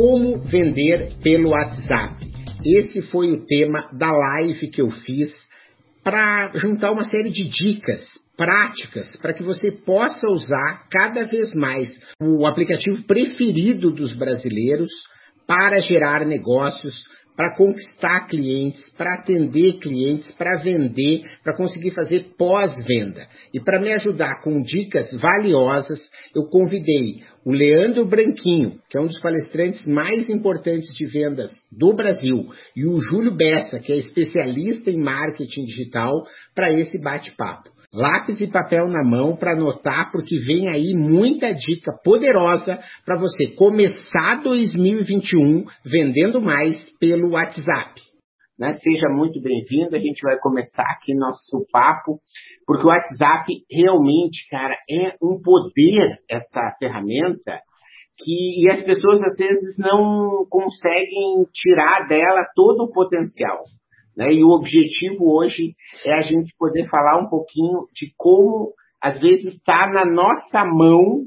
Como vender pelo WhatsApp? Esse foi o tema da live que eu fiz para juntar uma série de dicas práticas para que você possa usar cada vez mais o aplicativo preferido dos brasileiros para gerar negócios, para conquistar clientes, para atender clientes, para vender, para conseguir fazer pós-venda. E para me ajudar com dicas valiosas, eu convidei o Leandro Branquinho, que é um dos palestrantes mais importantes de vendas do Brasil, e o Júlio Bessa, que é especialista em marketing digital, para esse bate-papo lápis e papel na mão para anotar, porque vem aí muita dica poderosa para você começar 2021 vendendo mais pelo WhatsApp. Né? Seja muito bem-vindo, a gente vai começar aqui nosso papo, porque o WhatsApp realmente, cara, é um poder essa ferramenta que e as pessoas às vezes não conseguem tirar dela todo o potencial. Né? E o objetivo hoje é a gente poder falar um pouquinho de como, às vezes, está na nossa mão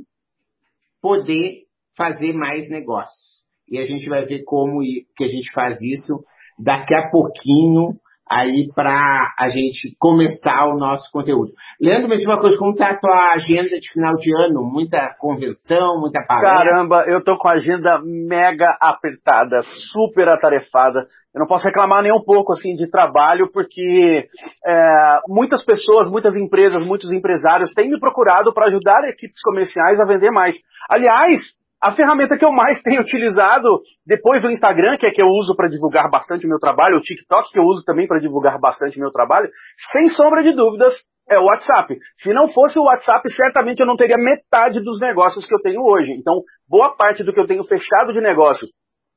poder fazer mais negócios. E a gente vai ver como que a gente faz isso daqui a pouquinho aí para a gente começar o nosso conteúdo. Leandro, me diz uma coisa, como está a tua agenda de final de ano? Muita convenção, muita palestra? Caramba, eu tô com a agenda mega apertada, super atarefada. Eu não posso reclamar nem um pouco assim de trabalho, porque é, muitas pessoas, muitas empresas, muitos empresários têm me procurado para ajudar equipes comerciais a vender mais. Aliás, a ferramenta que eu mais tenho utilizado, depois do Instagram, que é que eu uso para divulgar bastante o meu trabalho, o TikTok, que eu uso também para divulgar bastante o meu trabalho, sem sombra de dúvidas, é o WhatsApp. Se não fosse o WhatsApp, certamente eu não teria metade dos negócios que eu tenho hoje. Então, boa parte do que eu tenho fechado de negócio,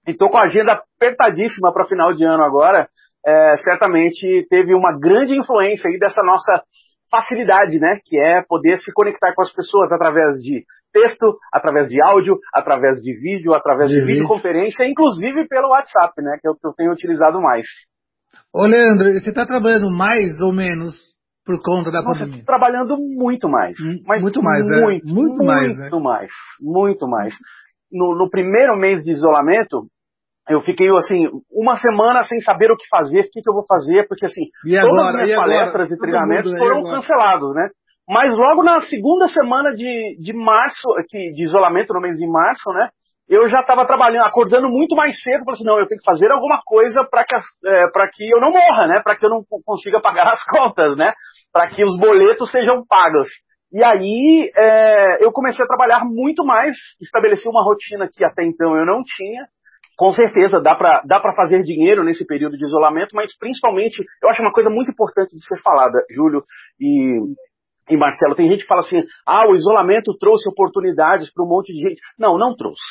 e estou com a agenda apertadíssima para final de ano agora, é, certamente teve uma grande influência aí dessa nossa facilidade, né? Que é poder se conectar com as pessoas através de texto, através de áudio, através de vídeo, através de, de videoconferência, inclusive pelo WhatsApp, né? Que é o que eu tenho utilizado mais. Ô Leandro, você está trabalhando mais ou menos por conta da Nossa, pandemia? trabalhando muito mais. Hum, Mas muito mais, muito, né? Muito, Muito mais, né? mais. Muito mais. No, no primeiro mês de isolamento, eu fiquei assim, uma semana sem saber o que fazer, o que, que eu vou fazer, porque assim, E todas agora? as minhas E agora? palestras e Todo treinamentos mundo? E foram agora? cancelados, né? Mas logo na segunda semana de, de março, de isolamento no mês de março, né? Eu já estava trabalhando, acordando muito mais cedo, falei assim, não, eu tenho que fazer alguma coisa para que, é, pra que eu não morra, né? Para que eu não consiga pagar as contas, né? Para que os boletos sejam pagos. E aí é, eu comecei a trabalhar muito mais, estabeleci uma rotina que até então eu não tinha. Com certeza dá para dá fazer dinheiro nesse período de isolamento, mas principalmente, eu acho uma coisa muito importante de ser falada, Júlio e, e Marcelo. Tem gente que fala assim: ah, o isolamento trouxe oportunidades para um monte de gente. Não, não trouxe.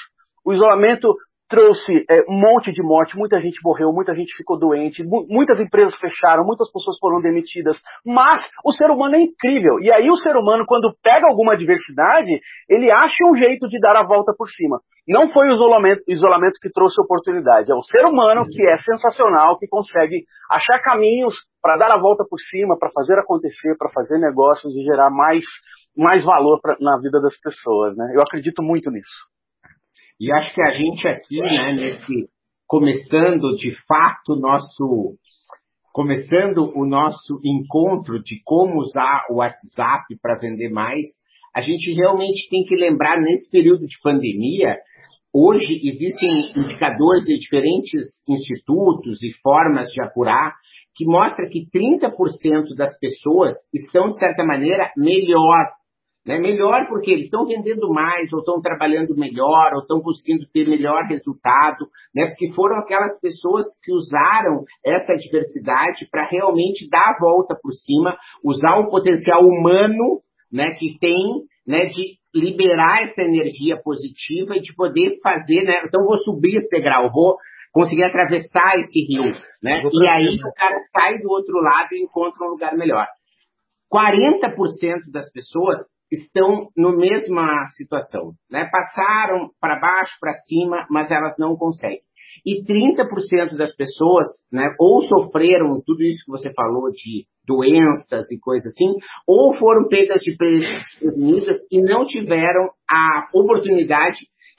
O isolamento trouxe é, um monte de morte, muita gente morreu, muita gente ficou doente, mu- muitas empresas fecharam, muitas pessoas foram demitidas, mas o ser humano é incrível. E aí o ser humano, quando pega alguma adversidade, ele acha um jeito de dar a volta por cima. Não foi o isolamento, isolamento que trouxe oportunidade, é o ser humano que é sensacional, que consegue achar caminhos para dar a volta por cima, para fazer acontecer, para fazer negócios e gerar mais, mais valor pra- na vida das pessoas. Né? Eu acredito muito nisso. E acho que a gente aqui, né, nesse começando de fato nosso começando o nosso encontro de como usar o WhatsApp para vender mais, a gente realmente tem que lembrar nesse período de pandemia, hoje existem indicadores de diferentes institutos e formas de apurar que mostra que 30% das pessoas estão de certa maneira melhor né? Melhor porque eles estão vendendo mais, ou estão trabalhando melhor, ou estão conseguindo ter melhor resultado, né? Porque foram aquelas pessoas que usaram essa diversidade para realmente dar a volta por cima, usar o potencial humano, né? Que tem, né? De liberar essa energia positiva e de poder fazer, né? Então vou subir esse degrau, vou conseguir atravessar esse rio, né? E aí o cara sai do outro lado e encontra um lugar melhor. 40% das pessoas estão na mesma situação, né? Passaram para baixo, para cima, mas elas não conseguem. E 30% das pessoas, né, ou sofreram tudo isso que você falou de doenças e coisas assim, ou foram pegas de prevenidas e não tiveram a oportunidade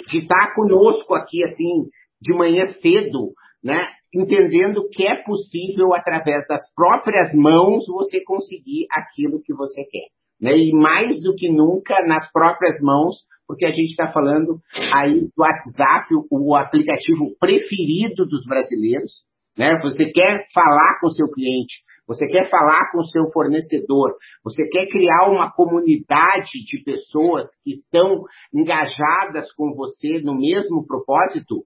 de estar conosco aqui, assim, de manhã cedo, né, entendendo que é possível, através das próprias mãos, você conseguir aquilo que você quer. Né? E mais do que nunca, nas próprias mãos, porque a gente está falando aí do WhatsApp, o, o, aplicativo preferido dos brasileiros. Né? Você quer falar com seu cliente, você quer falar com seu fornecedor, você quer criar uma comunidade de pessoas que estão engajadas com você no mesmo propósito,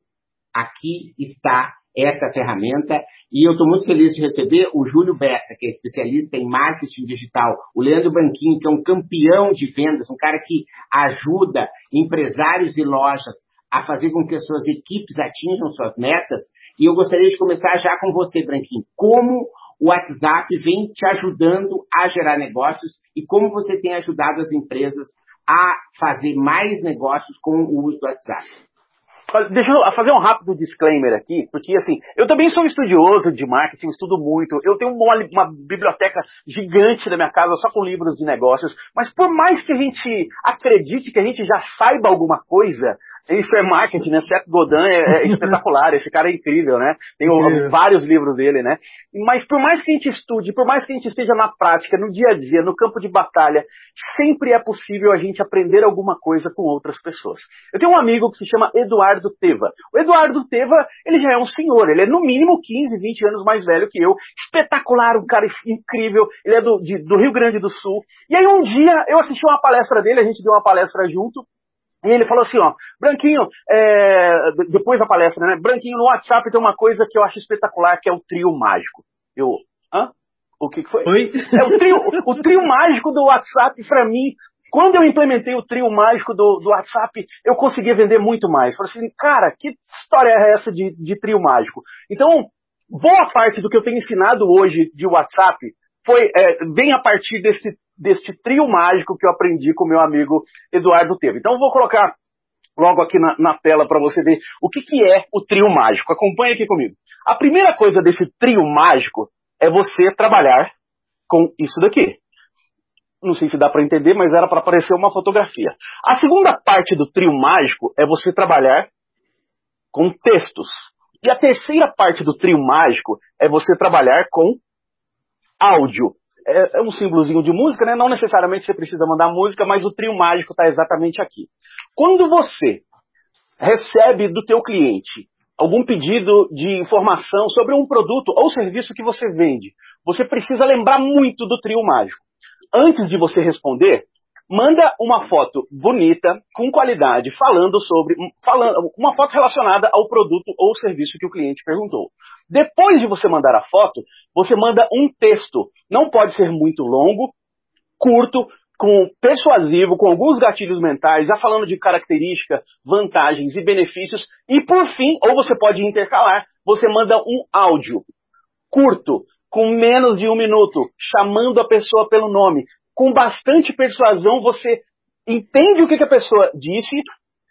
aqui está essa ferramenta. E eu estou muito feliz de receber o Júlio Bessa, que é especialista em marketing digital, o Leandro Banquinho, que é um campeão de vendas, um cara que ajuda empresários e lojas a fazer com que as suas equipes atinjam suas metas. E eu gostaria de começar já com você, Branquinho. Como o WhatsApp vem te ajudando a gerar negócios e como você tem ajudado as empresas a fazer mais negócios com o uso do WhatsApp? Deixa eu fazer um rápido disclaimer aqui, porque assim, eu também sou estudioso de marketing, estudo muito, eu tenho uma, uma, biblioteca gigante na minha casa só com livros de negócios, mas por mais que a gente acredite que a gente já saiba alguma coisa, isso é marketing, né? Seth Godin é, é espetacular, esse cara é incrível, né? Tem o, vários livros dele, né? Mas por mais que a gente estude, por mais que a gente esteja na prática, no dia a dia, no campo de batalha, sempre é possível a gente aprender alguma coisa com outras pessoas. Eu tenho um amigo que se chama Eduardo Teva. O Eduardo Teva, ele já é um senhor, ele é no mínimo 15, 20 anos mais velho que eu, espetacular, um cara incrível, ele é do, de, do Rio Grande do Sul. E aí um dia eu assisti uma palestra dele, a gente deu uma palestra junto, e ele falou assim, ó, Branquinho, é, depois da palestra, né? Branquinho, no WhatsApp tem uma coisa que eu acho espetacular, que é o trio mágico. Eu, hã? O que, que foi? Oi? É o trio, o trio mágico do WhatsApp, para mim, quando eu implementei o trio mágico do, do WhatsApp, eu conseguia vender muito mais. Falei assim, cara, que história é essa de, de trio mágico? Então, boa parte do que eu tenho ensinado hoje de WhatsApp foi, é, vem a partir desse deste trio mágico que eu aprendi com meu amigo Eduardo Teve. Então eu vou colocar logo aqui na, na tela para você ver o que, que é o trio mágico. Acompanhe aqui comigo. A primeira coisa desse trio mágico é você trabalhar com isso daqui. Não sei se dá para entender, mas era para aparecer uma fotografia. A segunda parte do trio mágico é você trabalhar com textos. E a terceira parte do trio mágico é você trabalhar com áudio é, é um símbolozinho de música, né? Não necessariamente você precisa mandar música, mas o trio mágico está exatamente aqui. Quando você recebe do teu cliente algum pedido de informação sobre um produto ou serviço que você vende, você precisa lembrar muito do trio mágico. Antes de você responder, manda uma foto bonita, com qualidade, falando sobre, falando, uma foto relacionada ao produto ou serviço que o cliente perguntou. Depois de você mandar a foto, você manda um texto. Não pode ser muito longo, curto, com persuasivo, com alguns gatilhos mentais, já falando de características, vantagens e benefícios. E por fim, ou você pode intercalar, você manda um áudio curto, com menos de um minuto, chamando a pessoa pelo nome. Com bastante persuasão, você entende o que, que a pessoa disse,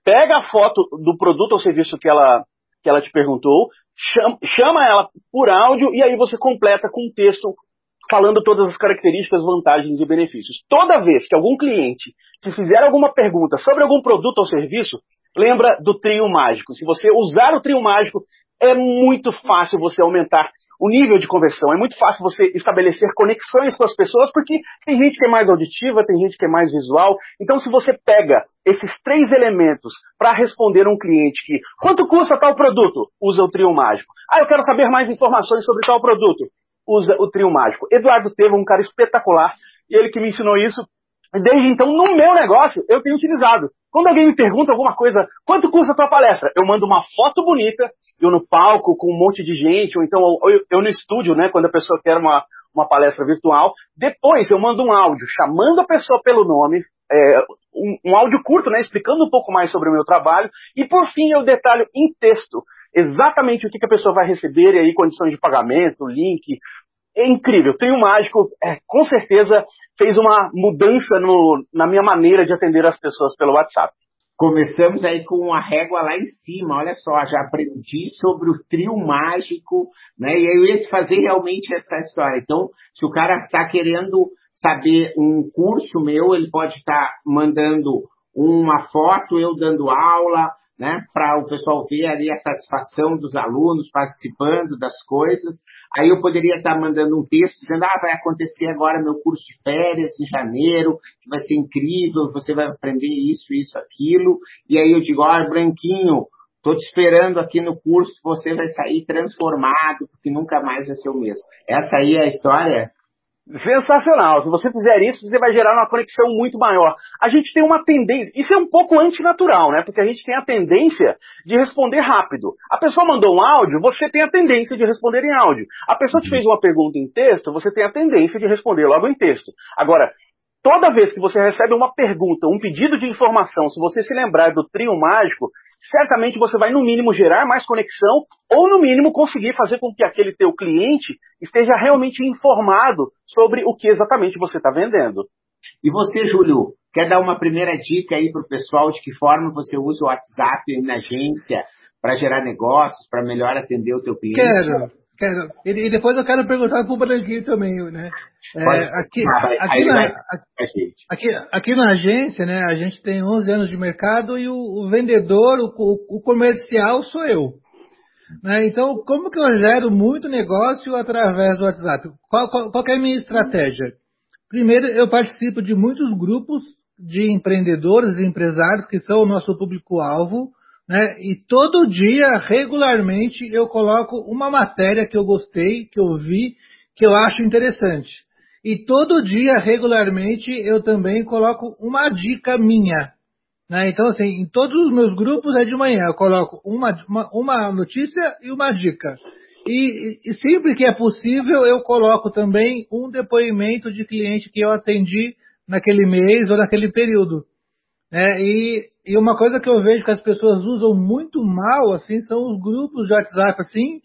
pega a foto do produto ou serviço que ela, que ela te perguntou, chama, chama ela por áudio e aí você completa com um texto falando todas as características, vantagens e benefícios. Toda vez que algum cliente te fizer alguma pergunta sobre algum produto ou serviço, lembra do trio mágico. Se você usar o trio mágico, é muito fácil você aumentar o nível de conversão. É muito fácil você estabelecer conexões com as pessoas, porque tem gente que é mais auditiva, tem gente que é mais visual. Então, se você pega esses três elementos para responder um cliente que quanto custa tal produto, usa o trio mágico. Ah, eu quero saber mais informações sobre tal produto, usa o trio mágico. Eduardo teve um cara espetacular, e ele que me ensinou isso. Desde então, no meu negócio, eu tenho utilizado. Quando alguém me pergunta alguma coisa, quanto custa a tua palestra? Eu mando uma foto bonita, eu no palco com um monte de gente, ou então eu, eu no estúdio, né, quando a pessoa quer uma, uma palestra virtual. Depois eu mando um áudio chamando a pessoa pelo nome, é, um, um, áudio curto, né, explicando um pouco mais sobre o meu trabalho. E por fim, eu detalho em texto exatamente o que, que a pessoa vai receber, e aí condições de pagamento, link. É incrível. Trio Mágico, é, com certeza, fez uma mudança no, na minha maneira de atender as pessoas pelo WhatsApp. Começamos aí com a régua lá em cima, olha só, já aprendi sobre o trio mágico, né? E aí eu ia fazer realmente essa história. Então, se o cara está querendo saber um curso meu, ele pode estar tá mandando uma foto, eu dando aula, né, para o pessoal ver ali a satisfação dos alunos participando das coisas. Aí eu poderia estar mandando um texto dizendo, ah, vai acontecer agora meu curso de férias em janeiro, que vai ser incrível, você vai aprender isso, isso, aquilo. E aí eu digo, olha, Branquinho, estou te esperando aqui no curso, você vai sair transformado, porque nunca mais vai ser o mesmo. Essa aí é a história Sensacional. Se você fizer isso, você vai gerar uma conexão muito maior. A gente tem uma tendência, isso é um pouco antinatural, né? Porque a gente tem a tendência de responder rápido. A pessoa mandou um áudio, você tem a tendência de responder em áudio. A pessoa te fez uma pergunta em texto, você tem a tendência de responder logo em texto. Agora, toda vez que você recebe uma pergunta, um pedido de informação, se você se lembrar do trio mágico, certamente você vai, no mínimo, gerar mais conexão ou, no mínimo, conseguir fazer com que aquele teu cliente esteja realmente informado sobre o que exatamente você está vendendo. E você, Júlio, quer dar uma primeira dica aí para o pessoal de que forma você usa o WhatsApp na agência para gerar negócios, para melhor atender o teu cliente? Quero. Quero. E, depois eu quero perguntar para o Branquinho também, né? É, aqui, aqui, na, aqui, aqui, na agência, né, a gente tem 11 anos de mercado e o, o vendedor, o, o, comercial sou eu. Né? Então, como que eu gero muito negócio através do WhatsApp? Qual, qual, qual é a minha estratégia? Primeiro, eu participo de muitos grupos de empreendedores e empresários que são o nosso público-alvo, né? E todo dia, regularmente, eu coloco uma matéria que eu gostei, que eu vi, que eu acho interessante. E todo dia, regularmente, eu também coloco uma dica minha. Né? Então, assim, em todos os meus grupos é de manhã, eu coloco uma, uma, uma notícia e uma dica. E, e, sempre que é possível, eu coloco também um depoimento de cliente que eu atendi naquele mês ou naquele período. Né? E, e uma coisa que eu vejo que as pessoas usam muito mal, assim, são os grupos de WhatsApp, assim,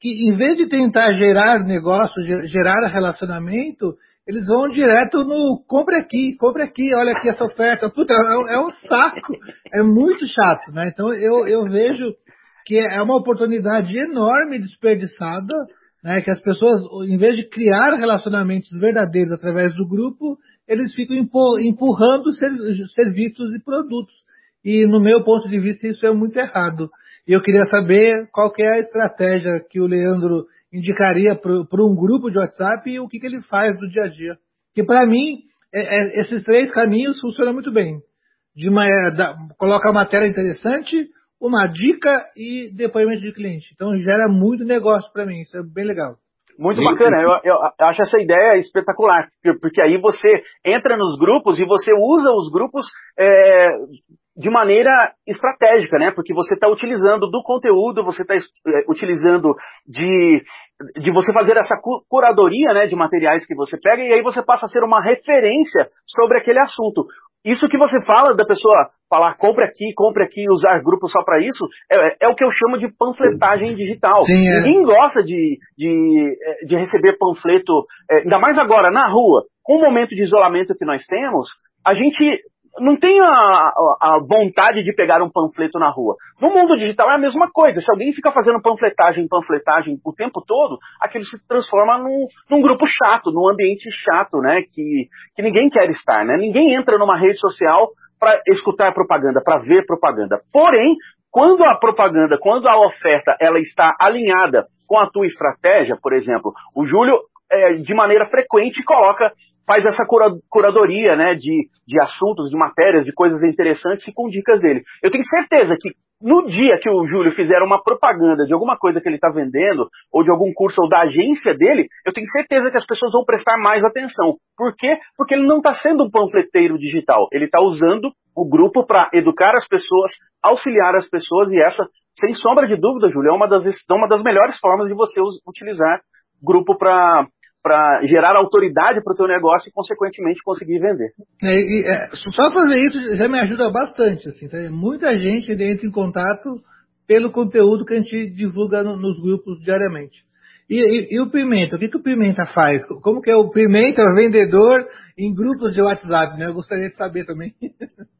que em vez de tentar gerar negócio, gerar relacionamento, eles vão direto no compre aqui, compre aqui, olha aqui essa oferta. Puta, é, é um saco, é muito chato, né? Então eu, eu vejo que é uma oportunidade enorme desperdiçada, né? Que as pessoas, em vez de criar relacionamentos verdadeiros através do grupo, eles ficam empurrando serviços e produtos. E no meu ponto de vista isso é muito errado. E eu queria saber qual que é a estratégia que o Leandro indicaria para um grupo de WhatsApp e o que, que ele faz do dia a dia. Que para mim, é, é, esses três caminhos funcionam muito bem. De uma, é, da, coloca uma matéria interessante, uma dica e depoimento de cliente. Então gera muito negócio para mim, isso é bem legal. Muito bacana, eu, eu, acho essa ideia espetacular, porque aí você entra nos grupos e você usa os grupos é, de maneira estratégica, né? Porque você está utilizando do conteúdo, você está é, utilizando de, de você fazer essa curadoria né, de materiais que você pega e aí você passa a ser uma referência sobre aquele assunto. Isso que você fala da pessoa falar compre aqui, compre aqui, usar grupos só para isso, é, é, o que eu chamo de panfletagem digital. Sim, é. Ninguém gosta de, de, é, de receber panfleto, é, ainda mais agora na rua. Com o momento de isolamento que nós temos, a gente não tem a, a, vontade de pegar um panfleto na rua. No mundo digital é a mesma coisa. Se alguém fica fazendo panfletagem, panfletagem o tempo todo, aquilo se transforma num, num grupo chato, num ambiente chato, né? Que, que ninguém quer estar, né? Ninguém entra numa rede social para escutar propaganda, para ver propaganda. Porém, quando a propaganda, quando a oferta, ela está alinhada com a tua estratégia, por exemplo, o Júlio é, de maneira frequente coloca faz essa cura, curadoria né, de, de assuntos, de matérias, de coisas interessantes e com dicas dele. Eu tenho certeza que no dia que o Júlio fizer uma propaganda de alguma coisa que ele está vendendo, ou de algum curso ou da agência dele, eu tenho certeza que as pessoas vão prestar mais atenção. Por quê? Porque ele não está sendo um panfleteiro digital. Ele está usando o grupo para educar as pessoas, auxiliar as pessoas, e essa, sem sombra de dúvida, Júlio, é uma das, uma das melhores formas de você utilizar grupo para para gerar autoridade para o teu negócio e, consequentemente, conseguir vender. É, e, é, só fazer isso já me ajuda bastante. Assim, tá? Muita gente entra em contato pelo conteúdo que a gente divulga no, nos grupos diariamente. E, e, e, o Pimenta, o que, que o Pimenta faz? Como que é o Pimenta vendedor em grupos de WhatsApp? Né? Eu gostaria de saber também.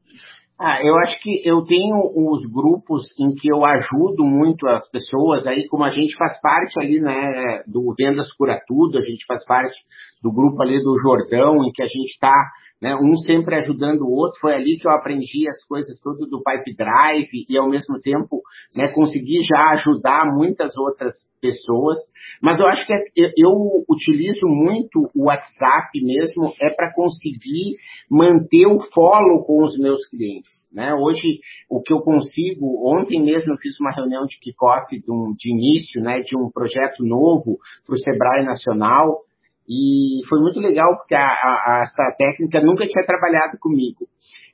Ah, eu acho que eu tenho os grupos em que eu ajudo muito as pessoas, aí como a gente faz parte ali, né, do Vendas Cura Tudo, a gente faz parte do grupo ali do Jordão, em que a gente está né, um sempre ajudando o outro. Foi ali que eu aprendi as coisas tudo do Pipe Drive e ao mesmo tempo né, consegui já ajudar muitas outras pessoas. Mas eu acho que é, eu utilizo muito o WhatsApp mesmo é para conseguir manter o follow com os meus clientes. Né? Hoje, o que eu consigo, ontem mesmo eu fiz uma reunião de kickoff de, um, de início né, de um projeto novo para o Sebrae Nacional, e foi muito legal, porque a, a, essa técnica nunca tinha trabalhado comigo.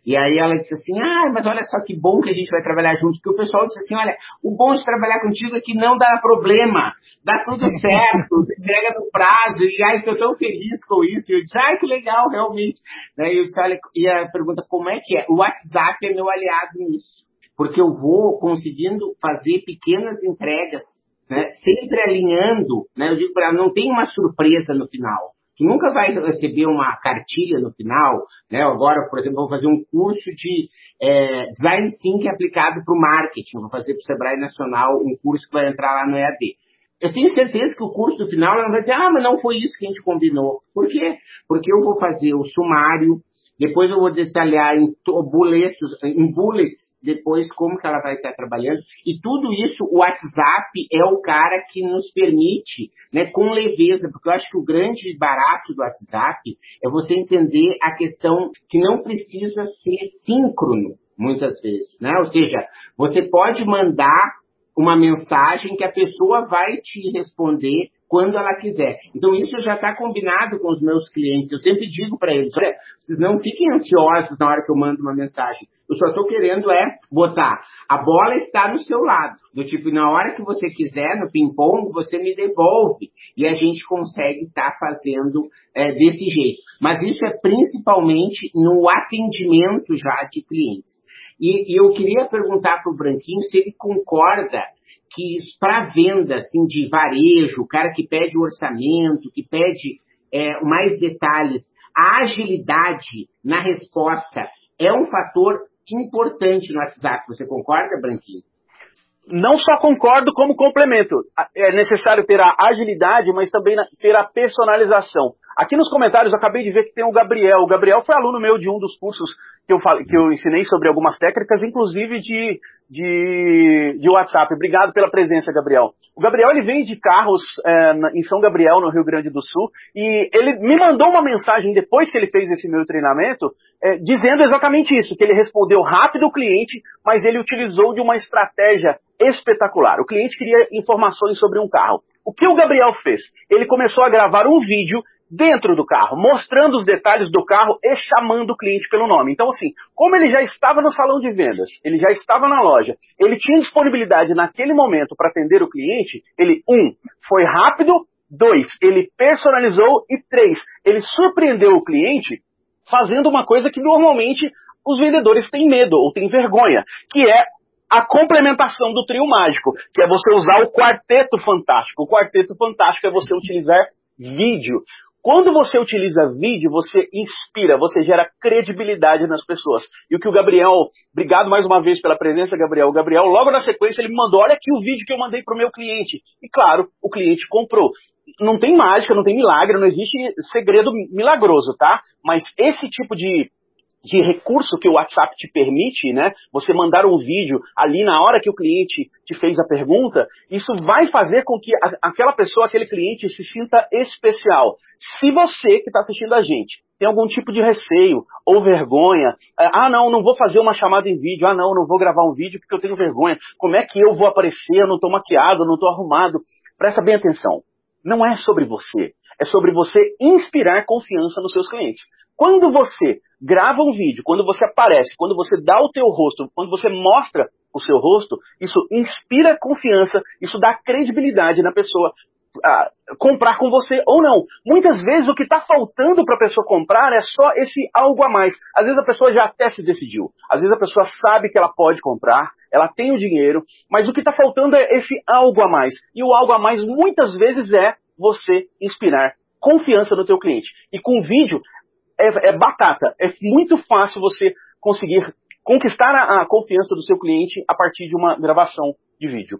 E aí ela disse assim, ah, mas olha só que bom que a gente vai trabalhar junto, porque o pessoal disse assim, olha, o bom de trabalhar contigo é que não dá problema, dá tudo certo, entrega no prazo, e ai, estou tão feliz com isso. E eu disse, ai, que legal, realmente. Daí eu disse, olha, e a pergunta, como é que é? O WhatsApp é meu aliado nisso, porque eu vou conseguindo fazer pequenas entregas né, sempre alinhando, né, eu digo para não tem uma surpresa no final. Tu nunca vai receber uma cartilha no final, né? Agora, por exemplo, vou fazer um curso de é, design thinking aplicado para o marketing. Vou fazer para o Sebrae Nacional um curso que vai entrar lá no EAD. Eu tenho certeza que o curso do final ela vai dizer, ah, mas não foi isso que a gente combinou. Por quê? Porque eu vou fazer o sumário, depois eu vou detalhar em boletos, em bullets, depois como que ela vai estar trabalhando. E tudo isso, o WhatsApp é o cara que nos permite, né, com leveza, porque eu acho que o grande barato do WhatsApp é você entender a questão que não precisa ser síncrono, muitas vezes, né? Ou seja, você pode mandar uma mensagem que a pessoa vai te responder quando ela quiser. Então isso já está combinado com os meus clientes. Eu sempre digo para eles, olha, vocês não fiquem ansiosos na hora que eu mando uma mensagem. Eu só estou querendo é botar, a bola está do seu lado. Do tipo, na hora que você quiser, no ping-pong, você me devolve. E a gente consegue estar tá fazendo é, desse jeito. Mas isso é principalmente no atendimento já de clientes. E, e eu queria perguntar para o Branquinho se ele concorda que para venda assim, de varejo, o cara que pede o orçamento, que pede é, mais detalhes, a agilidade na resposta é um fator importante no WhatsApp. Você concorda, Branquinho? Não só concordo, como complemento. É necessário ter a agilidade, mas também ter a personalização. Aqui nos comentários eu acabei de ver que tem o Gabriel. O Gabriel foi aluno meu de um dos cursos que eu, falei, que eu ensinei sobre algumas técnicas, inclusive de, de, de WhatsApp. Obrigado pela presença, Gabriel. O Gabriel ele vem de carros é, em São Gabriel, no Rio Grande do Sul, e ele me mandou uma mensagem depois que ele fez esse meu treinamento, é, dizendo exatamente isso, que ele respondeu rápido o cliente, mas ele utilizou de uma estratégia espetacular. O cliente queria informações sobre um carro. O que o Gabriel fez? Ele começou a gravar um vídeo dentro do carro, mostrando os detalhes do carro e chamando o cliente pelo nome. Então, assim, como ele já estava no salão de vendas, ele já estava na loja, ele tinha disponibilidade naquele momento para atender o cliente, ele, um, foi rápido, dois, ele personalizou e três, ele surpreendeu o cliente fazendo uma coisa que normalmente os vendedores têm medo ou têm vergonha, que é a complementação do trio mágico, que é você usar o quarteto fantástico. O quarteto fantástico é você utilizar vídeo. Quando você utiliza vídeo, você inspira, você gera credibilidade nas pessoas. E o que o Gabriel, obrigado mais uma vez pela presença, Gabriel. O Gabriel, logo na sequência, ele me mandou: olha aqui o vídeo que eu mandei para o meu cliente. E claro, o cliente comprou. Não tem mágica, não tem milagre, não existe segredo milagroso, tá? Mas esse tipo de de recurso que o WhatsApp te permite, né? Você mandar um vídeo ali na hora que o cliente te fez a pergunta, isso vai fazer com que a, aquela pessoa, aquele cliente se sinta especial. Se você que está assistindo a gente tem algum tipo de receio ou vergonha, é, ah não, não vou fazer uma chamada em vídeo, ah não, não vou gravar um vídeo porque eu tenho vergonha, como é que eu vou aparecer, eu não estou maquiado, não estou arrumado, presta bem atenção. Não é sobre você, é sobre você inspirar confiança nos seus clientes. Quando você grava um vídeo, quando você aparece, quando você dá o teu rosto, quando você mostra o seu rosto, isso inspira confiança, isso dá credibilidade na pessoa. comprar com você ou não. Muitas vezes o que está faltando para a pessoa comprar é só esse algo a mais. Às vezes a pessoa já até se decidiu. Às vezes a pessoa sabe que ela pode comprar, ela tem o dinheiro, mas o que está faltando é esse algo a mais. E o algo a mais muitas vezes é você inspirar confiança no teu cliente. E com vídeo é, é batata. É muito fácil você conseguir conquistar a, a confiança do seu cliente a partir de uma gravação de vídeo.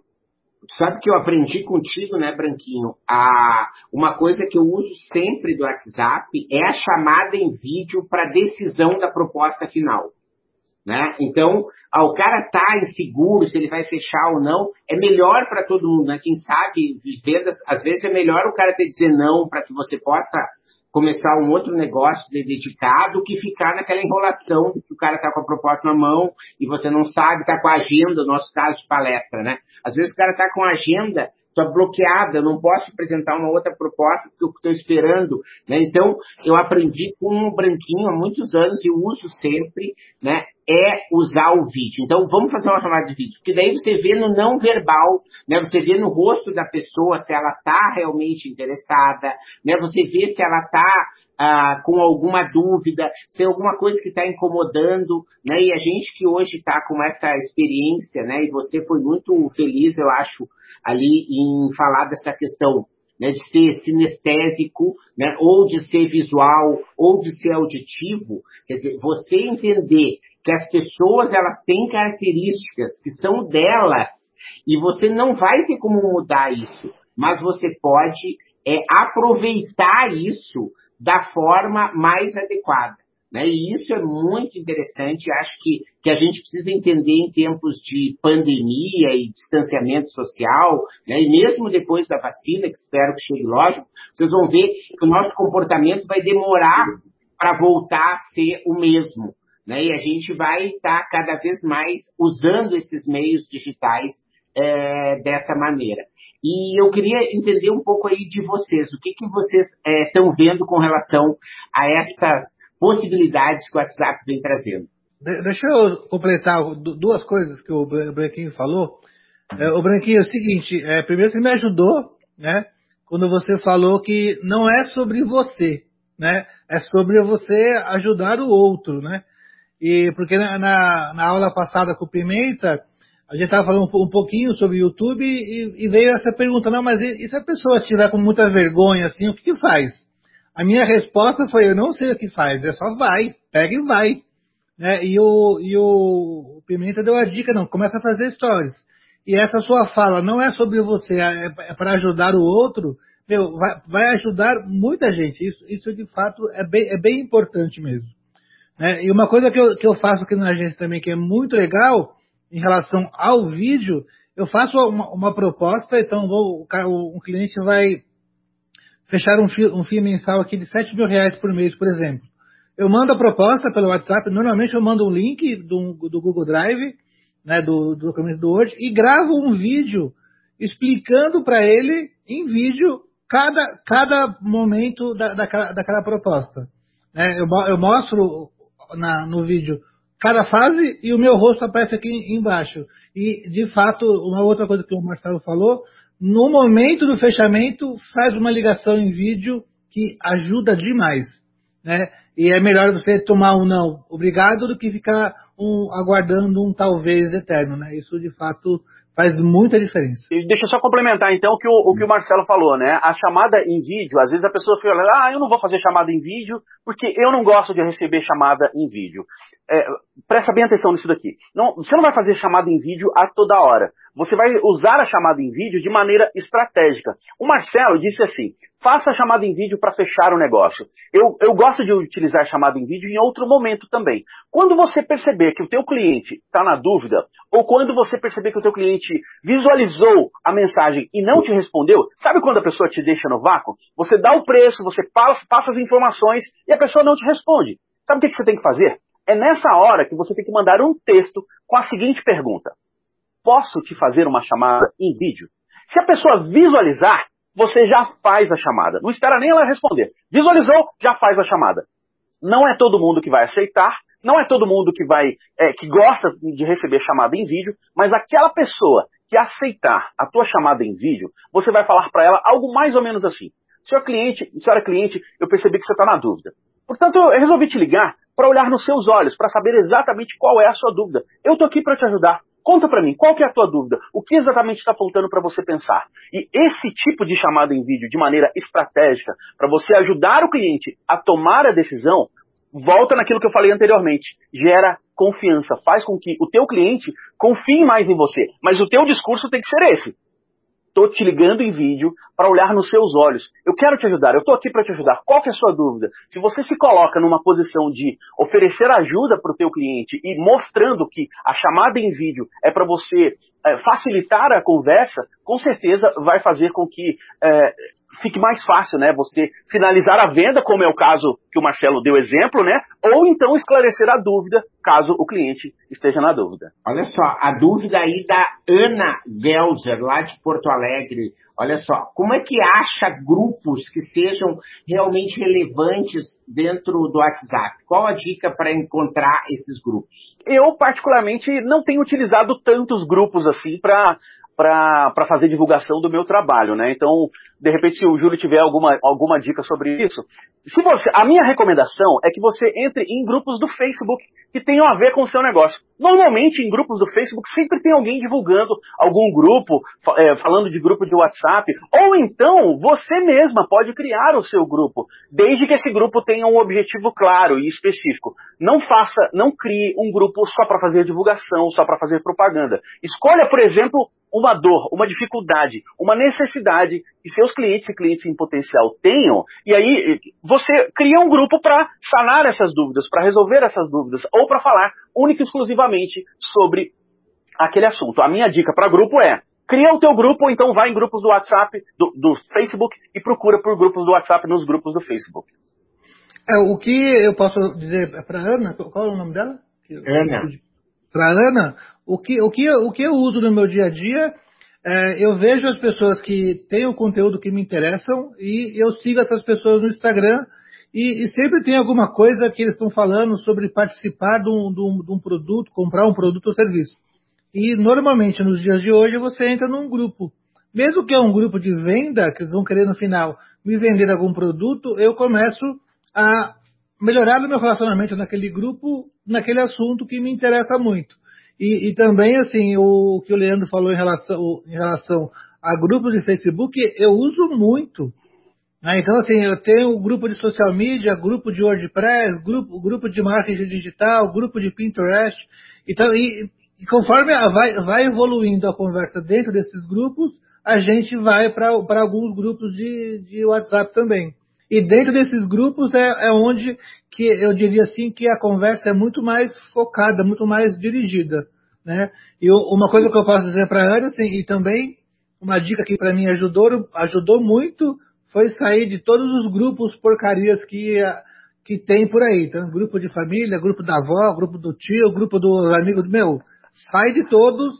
Sabe que eu aprendi contigo, né, Branquinho? A, uma coisa que eu uso sempre do WhatsApp é a chamada em vídeo para decisão da proposta final. Né? Então, ah, o cara tá inseguro se ele vai fechar ou não, é melhor para todo mundo, né? Quem sabe vendas, às vezes é melhor o cara ter dizer não para que você possa começar um outro negócio dedicado que ficar naquela enrolação que o cara tá com a proposta na mão e você não sabe, tá com a agenda, no nosso caso de palestra, né? Às vezes o cara tá com a agenda estou bloqueada, não posso apresentar uma outra proposta porque eu estou esperando, né? Então, eu aprendi com um branquinho há muitos anos e uso sempre, né? É usar o vídeo. Então, vamos fazer uma chamada de vídeo, porque daí você vê no não verbal, né? Você vê no rosto da pessoa se ela está realmente interessada, né? Você vê se ela está ah, com alguma dúvida, se tem alguma coisa que está incomodando, né? E a gente que hoje está com essa experiência, né? E você foi muito feliz, eu acho, ali em falar dessa questão né, de ser sinestésico, né, ou de ser visual, ou de ser auditivo, quer dizer, você entender que as pessoas elas têm características que são delas e você não vai ter como mudar isso, mas você pode é, aproveitar isso da forma mais adequada. Né? E isso é muito interessante, acho que, que a gente precisa entender em tempos de pandemia e distanciamento social, né? e mesmo depois da vacina, que espero que chegue lógico, vocês vão ver que o nosso comportamento vai demorar para voltar a ser o mesmo. Né? E a gente vai estar tá cada vez mais usando esses meios digitais é, dessa maneira. E eu queria entender um pouco aí de vocês, o que, que vocês estão é, vendo com relação a esta possibilidades que o WhatsApp vem trazendo. De deixa eu completar duas coisas que o Branquinho falou. É, o Branquinho é o seguinte, é, primeiro você me ajudou, né? Quando você falou que não é sobre você, né? É sobre você ajudar o outro, né? E porque na, na, na aula passada com o Pimenta, a gente estava falando um, pouquinho sobre o YouTube e, e, veio essa pergunta, não, mas e, e se a pessoa estiver com muita vergonha, assim, o que, que faz? A minha resposta foi, eu não sei o que faz, é só vai, pega e vai. Né? E, o, e o, Pimenta deu a dica, não, começa a fazer stories. E essa sua fala não é sobre você, é, é para ajudar o outro, meu, vai, vai, ajudar muita gente. Isso, isso de fato é bem, é bem importante mesmo. Né? E uma coisa que eu, que eu faço aqui na agência também, que é muito legal, em relação ao vídeo, eu faço uma, uma proposta, então vou, o, o cliente vai fechar um FII, um FII mensal aqui de 7 mil reais por mês, por exemplo. Eu mando a proposta pelo WhatsApp, normalmente eu mando um link do, do Google Drive, né, do, do documento do Word, e gravo um vídeo explicando para ele, em vídeo, cada, cada momento da, daquela, daquela proposta. É, eu, eu, mostro na, no vídeo cada fase e o meu rosto aparece aqui embaixo. E, de fato, uma outra coisa que o Marcelo falou, no momento do fechamento, faz uma ligação em vídeo que ajuda demais, né? E é melhor você tomar um não, obrigado, do que ficar um, aguardando um talvez eterno, né? Isso de fato faz muita diferença. E deixa eu só complementar então o que o, o, que o Marcelo falou, né? A chamada em vídeo, às vezes a pessoa fica, ah, eu não vou fazer chamada em vídeo porque eu não gosto de receber chamada em vídeo é, presta bem atenção nisso daqui. Não, você não vai fazer chamada em vídeo a toda hora. Você vai usar a chamada em vídeo de maneira estratégica. O Marcelo disse assim: faça a chamada em vídeo para fechar o negócio. Eu, eu gosto de utilizar a chamada em vídeo em outro momento também. Quando você perceber que o teu cliente está na dúvida, ou quando você perceber que o teu cliente visualizou a mensagem e não te respondeu, sabe quando a pessoa te deixa no vácuo? Você dá o preço, você passa, as informações e a pessoa não te responde. Sabe o que você tem que fazer? É nessa hora que você tem que mandar um texto com a seguinte pergunta: Posso te fazer uma chamada em vídeo? Se a pessoa visualizar, você já faz a chamada. Não espera nem ela responder. Visualizou, já faz a chamada. Não é todo mundo que vai aceitar, não é todo mundo que vai, é, que gosta de receber chamada em vídeo, mas aquela pessoa que aceitar a tua chamada em vídeo, você vai falar para ela algo mais ou menos assim. Senhor cliente, senhora cliente, eu percebi que você está na dúvida. Portanto, eu resolvi te ligar para olhar nos seus olhos, para saber exatamente qual é a sua dúvida. Eu estou aqui para te ajudar. Conta para mim, qual que é a tua dúvida? O que exatamente está faltando para você pensar? E esse tipo de chamada em vídeo, de maneira estratégica, para você ajudar o cliente a tomar a decisão, volta naquilo que eu falei anteriormente. Gera confiança, faz com que o teu cliente confie mais em você. Mas o teu discurso tem que ser esse. Estou te ligando em vídeo para olhar nos seus olhos. Eu quero te ajudar, eu estou aqui para te ajudar. Qual que é a sua dúvida? Se você se coloca numa posição de oferecer ajuda para o teu cliente e mostrando que a chamada em vídeo é para você é, facilitar a conversa, com certeza vai fazer com que é, fique mais fácil, né? Você finalizar a venda, como é o caso que o Marcelo deu exemplo, né? Ou então esclarecer a dúvida, caso o cliente esteja na dúvida. Olha só, a dúvida aí da Ana Gelser, lá de Porto Alegre. Olha só, como é que acha grupos que sejam realmente relevantes dentro do WhatsApp? Qual a dica para encontrar esses grupos? Eu, particularmente, não tenho utilizado tantos grupos assim para para fazer divulgação do meu trabalho, né? Então, de repente, se o Júlio tiver alguma, alguma dica sobre isso, se você, a minha recomendação é que você entre em grupos do Facebook que tenham a ver com o seu negócio. Normalmente, em grupos do Facebook, sempre tem alguém divulgando algum grupo, é, falando de grupo de WhatsApp, ou então você mesma pode criar o seu grupo, desde que esse grupo tenha um objetivo claro e específico. Não faça, não crie um grupo só para fazer divulgação, só para fazer propaganda. Escolha, por exemplo, uma dor, uma dificuldade, uma necessidade que seus clientes e clientes em potencial tenham, e aí você cria um grupo para sanar essas dúvidas, para resolver essas dúvidas, ou para falar única e exclusivamente sobre aquele assunto. A minha dica para grupo é Cria o teu grupo, ou então vai em grupos do WhatsApp, do, do Facebook, e procura por grupos do WhatsApp nos grupos do Facebook. É, o que eu posso dizer para Ana, qual é o nome dela? Ana. Para Ana, o que, o, que, o que eu uso no meu dia a dia, é, eu vejo as pessoas que têm o conteúdo que me interessam e eu sigo essas pessoas no Instagram e, e sempre tem alguma coisa que eles estão falando sobre participar de um, de, um, de um produto, comprar um produto ou serviço. E normalmente nos dias de hoje você entra num grupo. Mesmo que é um grupo de venda, que vão querer no final me vender algum produto, eu começo a melhorar o meu relacionamento naquele grupo, naquele assunto que me interessa muito. E, e também, assim, o que o Leandro falou em relação, em relação a grupos de Facebook, eu uso muito. Né? Então, assim, eu tenho grupo de social media, grupo de WordPress, grupo, grupo de marketing digital, grupo de Pinterest. Então, e, e conforme vai, vai evoluindo a conversa dentro desses grupos, a gente vai para alguns grupos de, de WhatsApp também. E dentro desses grupos é, é onde que eu diria assim que a conversa é muito mais focada, muito mais dirigida, né? E uma coisa que eu posso dizer para a Ana, assim, e também uma dica que para mim ajudou, ajudou muito, foi sair de todos os grupos porcarias que que tem por aí, então grupo de família, grupo da avó, grupo do tio, grupo dos amigos, meu, sai de todos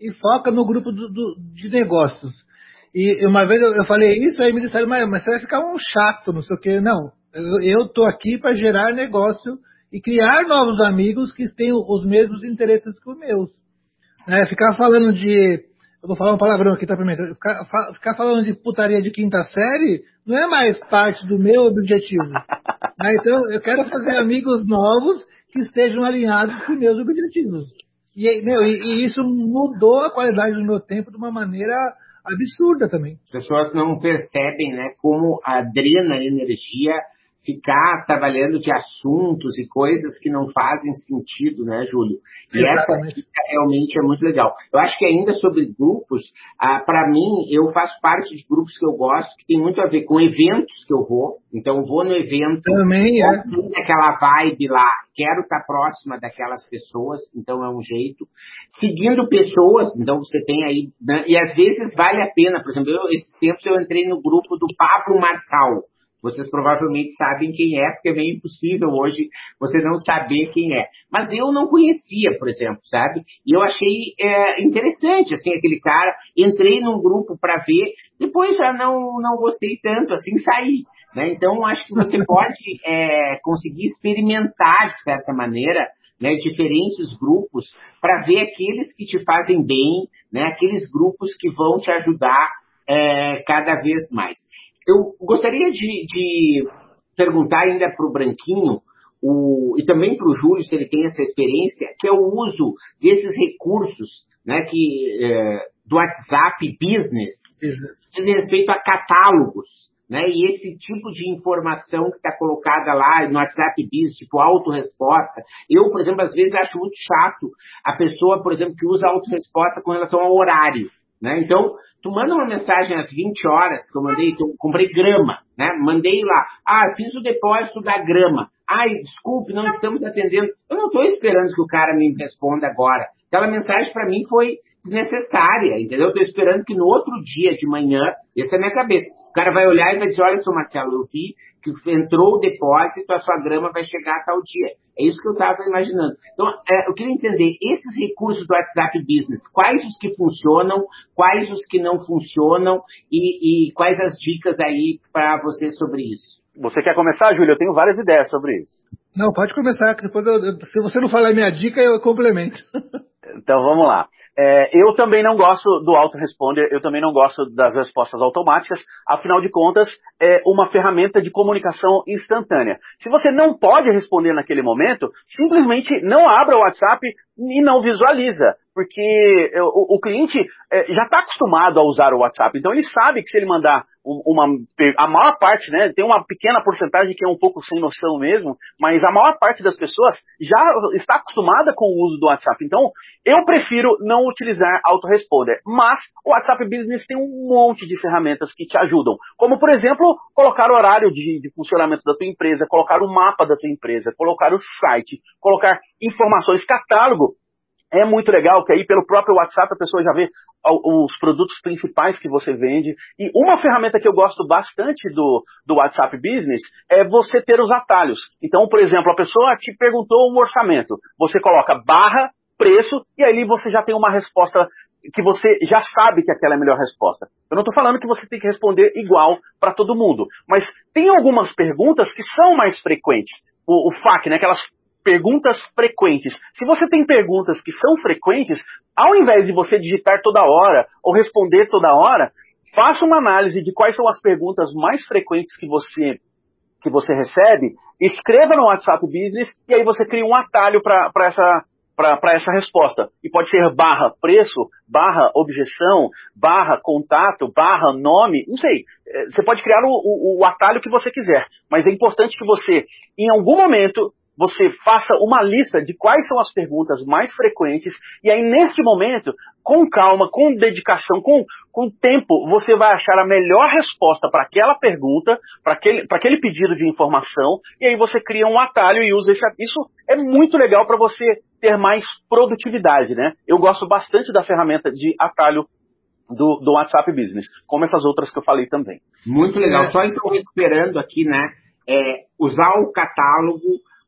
e foca no grupo do, do, de negócios. E uma vez eu, eu falei isso, aí me disseram, mas, mas você vai ficar um chato, não sei o que. Não, eu estou aqui para gerar negócio e criar novos amigos que tenham os mesmos interesses que os meus. É, ficar falando de. Eu vou falar um palavrão aqui, tá, primeiro? Ficar, ficar, falando de putaria de quinta série não é mais parte do meu objetivo. Né? Então, eu quero fazer amigos novos que estejam alinhados com meus objetivos. E, meu, e, e isso mudou a qualidade do meu tempo de uma maneira absurda também. As pessoas não percebem, né, como drena energia ficar trabalhando de assuntos e coisas que não fazem sentido, né, Júlio? E Exatamente. essa dica realmente é muito legal. Eu acho que ainda sobre grupos, ah, para mim, eu faço parte de grupos que eu gosto, que tem muito a ver com eventos que eu vou. Então, eu vou no evento, também é. aquela vibe lá, quero estar próxima daquelas pessoas, então é um jeito. Seguindo pessoas, então você tem aí, né, e às vezes vale a pena, por exemplo, eu, esses tempos eu entrei no grupo do Pablo Marçal, vocês provavelmente sabem quem é, porque é meio impossível hoje você não saber quem é. Mas eu não conhecia, por exemplo, sabe? E eu achei é, interessante, assim, aquele cara. Entrei num grupo para ver, depois já não, não gostei tanto, assim, saí. Né? Então, acho que você pode é, conseguir experimentar, de certa maneira, né, diferentes grupos para ver aqueles que te fazem bem, né, aqueles grupos que vão te ajudar é, cada vez mais. Eu gostaria de, de perguntar ainda para o Branquinho, o, e também para o Júlio, se ele tem essa experiência, que é o uso desses recursos né, que, é, do WhatsApp Business, diz respeito a catálogos. Né? E esse tipo de informação que está colocada lá no WhatsApp Business, tipo autorresposta. Eu, por exemplo, às vezes acho muito chato a pessoa, por exemplo, que usa autorresposta com relação ao horário. Né? Então, tu manda uma mensagem às 20 horas, que eu mandei, então, comprei grama, né? Mandei lá, ah, fiz o depósito da grama. Ai, desculpe, não estamos atendendo. Eu não estou esperando que o cara me responda agora. Aquela mensagem para mim foi desnecessária, entendeu? Estou esperando que no outro dia de manhã, essa é a minha cabeça, cara vai olhar e vai dizer, olha, seu Marcelo, eu vi que entrou o depósito, a sua grama vai chegar a tal dia. É isso que eu estava imaginando. Então, é, eu queria entender, esses recursos do WhatsApp Business, quais os que funcionam, quais os que não funcionam e, e quais as dicas aí para você sobre isso? Você quer começar, Júlio? Eu tenho várias ideias sobre isso. Não, pode começar, que depois eu, se você não falar a minha dica, eu complemento. então vamos lá. É, eu também não gosto do autoresponder, eu também não gosto das respostas automáticas, afinal de contas, é uma ferramenta de comunicação instantânea. Se você não pode responder naquele momento, simplesmente não abra o WhatsApp e não visualiza porque o, o cliente é, já está acostumado a usar o WhatsApp, então ele sabe que se ele mandar uma, a maior parte, né, tem uma pequena porcentagem que é um pouco sem noção mesmo, mas a maior parte das pessoas já está acostumada com o uso do WhatsApp. Então, eu prefiro não utilizar autoresponder, mas o WhatsApp Business tem um monte de ferramentas que te ajudam, como por exemplo, colocar o horário de, de funcionamento da tua empresa, colocar o mapa da tua empresa, colocar o site, colocar informações, catálogo é muito legal que aí pelo próprio WhatsApp a pessoa já vê os produtos principais que você vende. E uma ferramenta que eu gosto bastante do, do WhatsApp Business é você ter os atalhos. Então, por exemplo, a pessoa te perguntou um orçamento. Você coloca barra, preço, e aí você já tem uma resposta que você já sabe que aquela é a melhor resposta. Eu não estou falando que você tem que responder igual para todo mundo, mas tem algumas perguntas que são mais frequentes. O, o FAQ, né, aquelas perguntas frequentes. Se você tem perguntas que são frequentes, ao invés de você digitar toda hora ou responder toda hora, faça uma análise de quais são as perguntas mais frequentes que você que você recebe, escreva no WhatsApp Business e aí você cria um atalho para essa para essa resposta. E pode ser barra preço, barra objeção, barra contato, barra nome, não sei. É, você pode criar o, o, o atalho que você quiser. Mas é importante que você, em algum momento, você faça uma lista de quais são as perguntas mais frequentes e aí neste momento, com calma, com dedicação, com, com tempo, você vai achar a melhor resposta para aquela pergunta, para aquele, aquele pedido de informação e aí você cria um atalho e usa esse. Isso é muito legal para você ter mais produtividade, né? Eu gosto bastante da ferramenta de atalho do, do WhatsApp Business, como essas outras que eu falei também. Muito legal. Só então recuperando aqui, né? É, usar o catálogo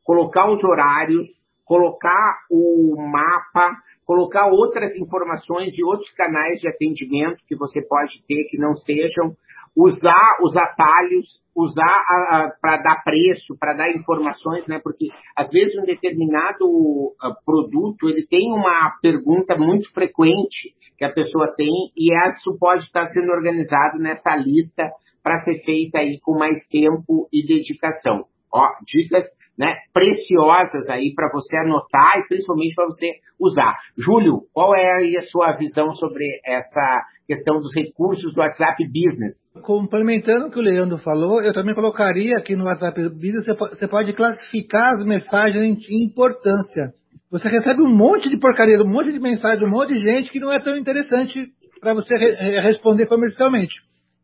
colocar os horários, colocar o mapa, colocar outras informações de outros canais de atendimento que você pode ter que não sejam, usar os atalhos, usar para dar preço, para dar informações, né? Porque às vezes um determinado uh, produto ele tem uma pergunta muito frequente que a pessoa tem e isso pode estar sendo organizado nessa lista para ser feita aí com mais tempo e dedicação. Ó, dicas né, preciosas aí para você anotar e principalmente para você usar. Júlio, qual é a sua visão sobre essa questão dos recursos do WhatsApp Business? Complementando o que o Leandro falou, eu também colocaria aqui no WhatsApp Business, você pode classificar as mensagens em importância. Você recebe um monte de porcaria, um monte de mensagem, um monte de gente que não é tão interessante para você responder comercialmente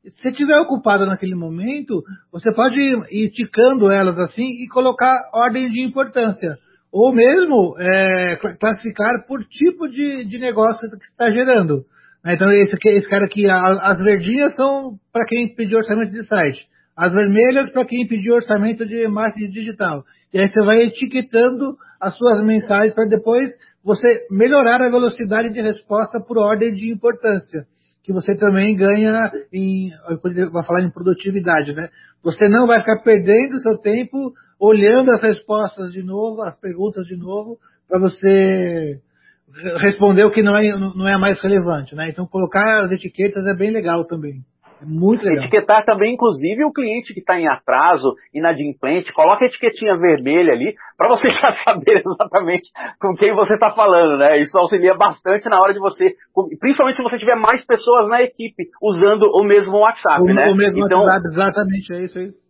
se estiver ocupado naquele momento, você pode ir ticando elas assim e colocar ordem de importância. Ou mesmo é, classificar por tipo de, de negócio que está gerando. Então, esse, esse cara aqui, as verdinhas são para quem pediu orçamento de site. As vermelhas para quem pediu orçamento de marketing digital. E aí você vai etiquetando as suas mensagens para depois você melhorar a velocidade de resposta por ordem de importância que você também ganha em, vai falar em produtividade, né? Você não vai ficar perdendo seu tempo olhando as respostas de novo, as perguntas de novo, para você responder o que não é, não é mais relevante, né? Então colocar as etiquetas é bem legal também. Muito legal. Etiquetar também, inclusive, o cliente que está em atraso, inadimplente, coloca a etiquetinha vermelha ali, para você já saber exatamente com quem você está falando, né? Isso auxilia bastante na hora de você, principalmente se você tiver mais pessoas na equipe usando o mesmo WhatsApp, o, né? O mesmo então, WhatsApp, exatamente, é isso aí.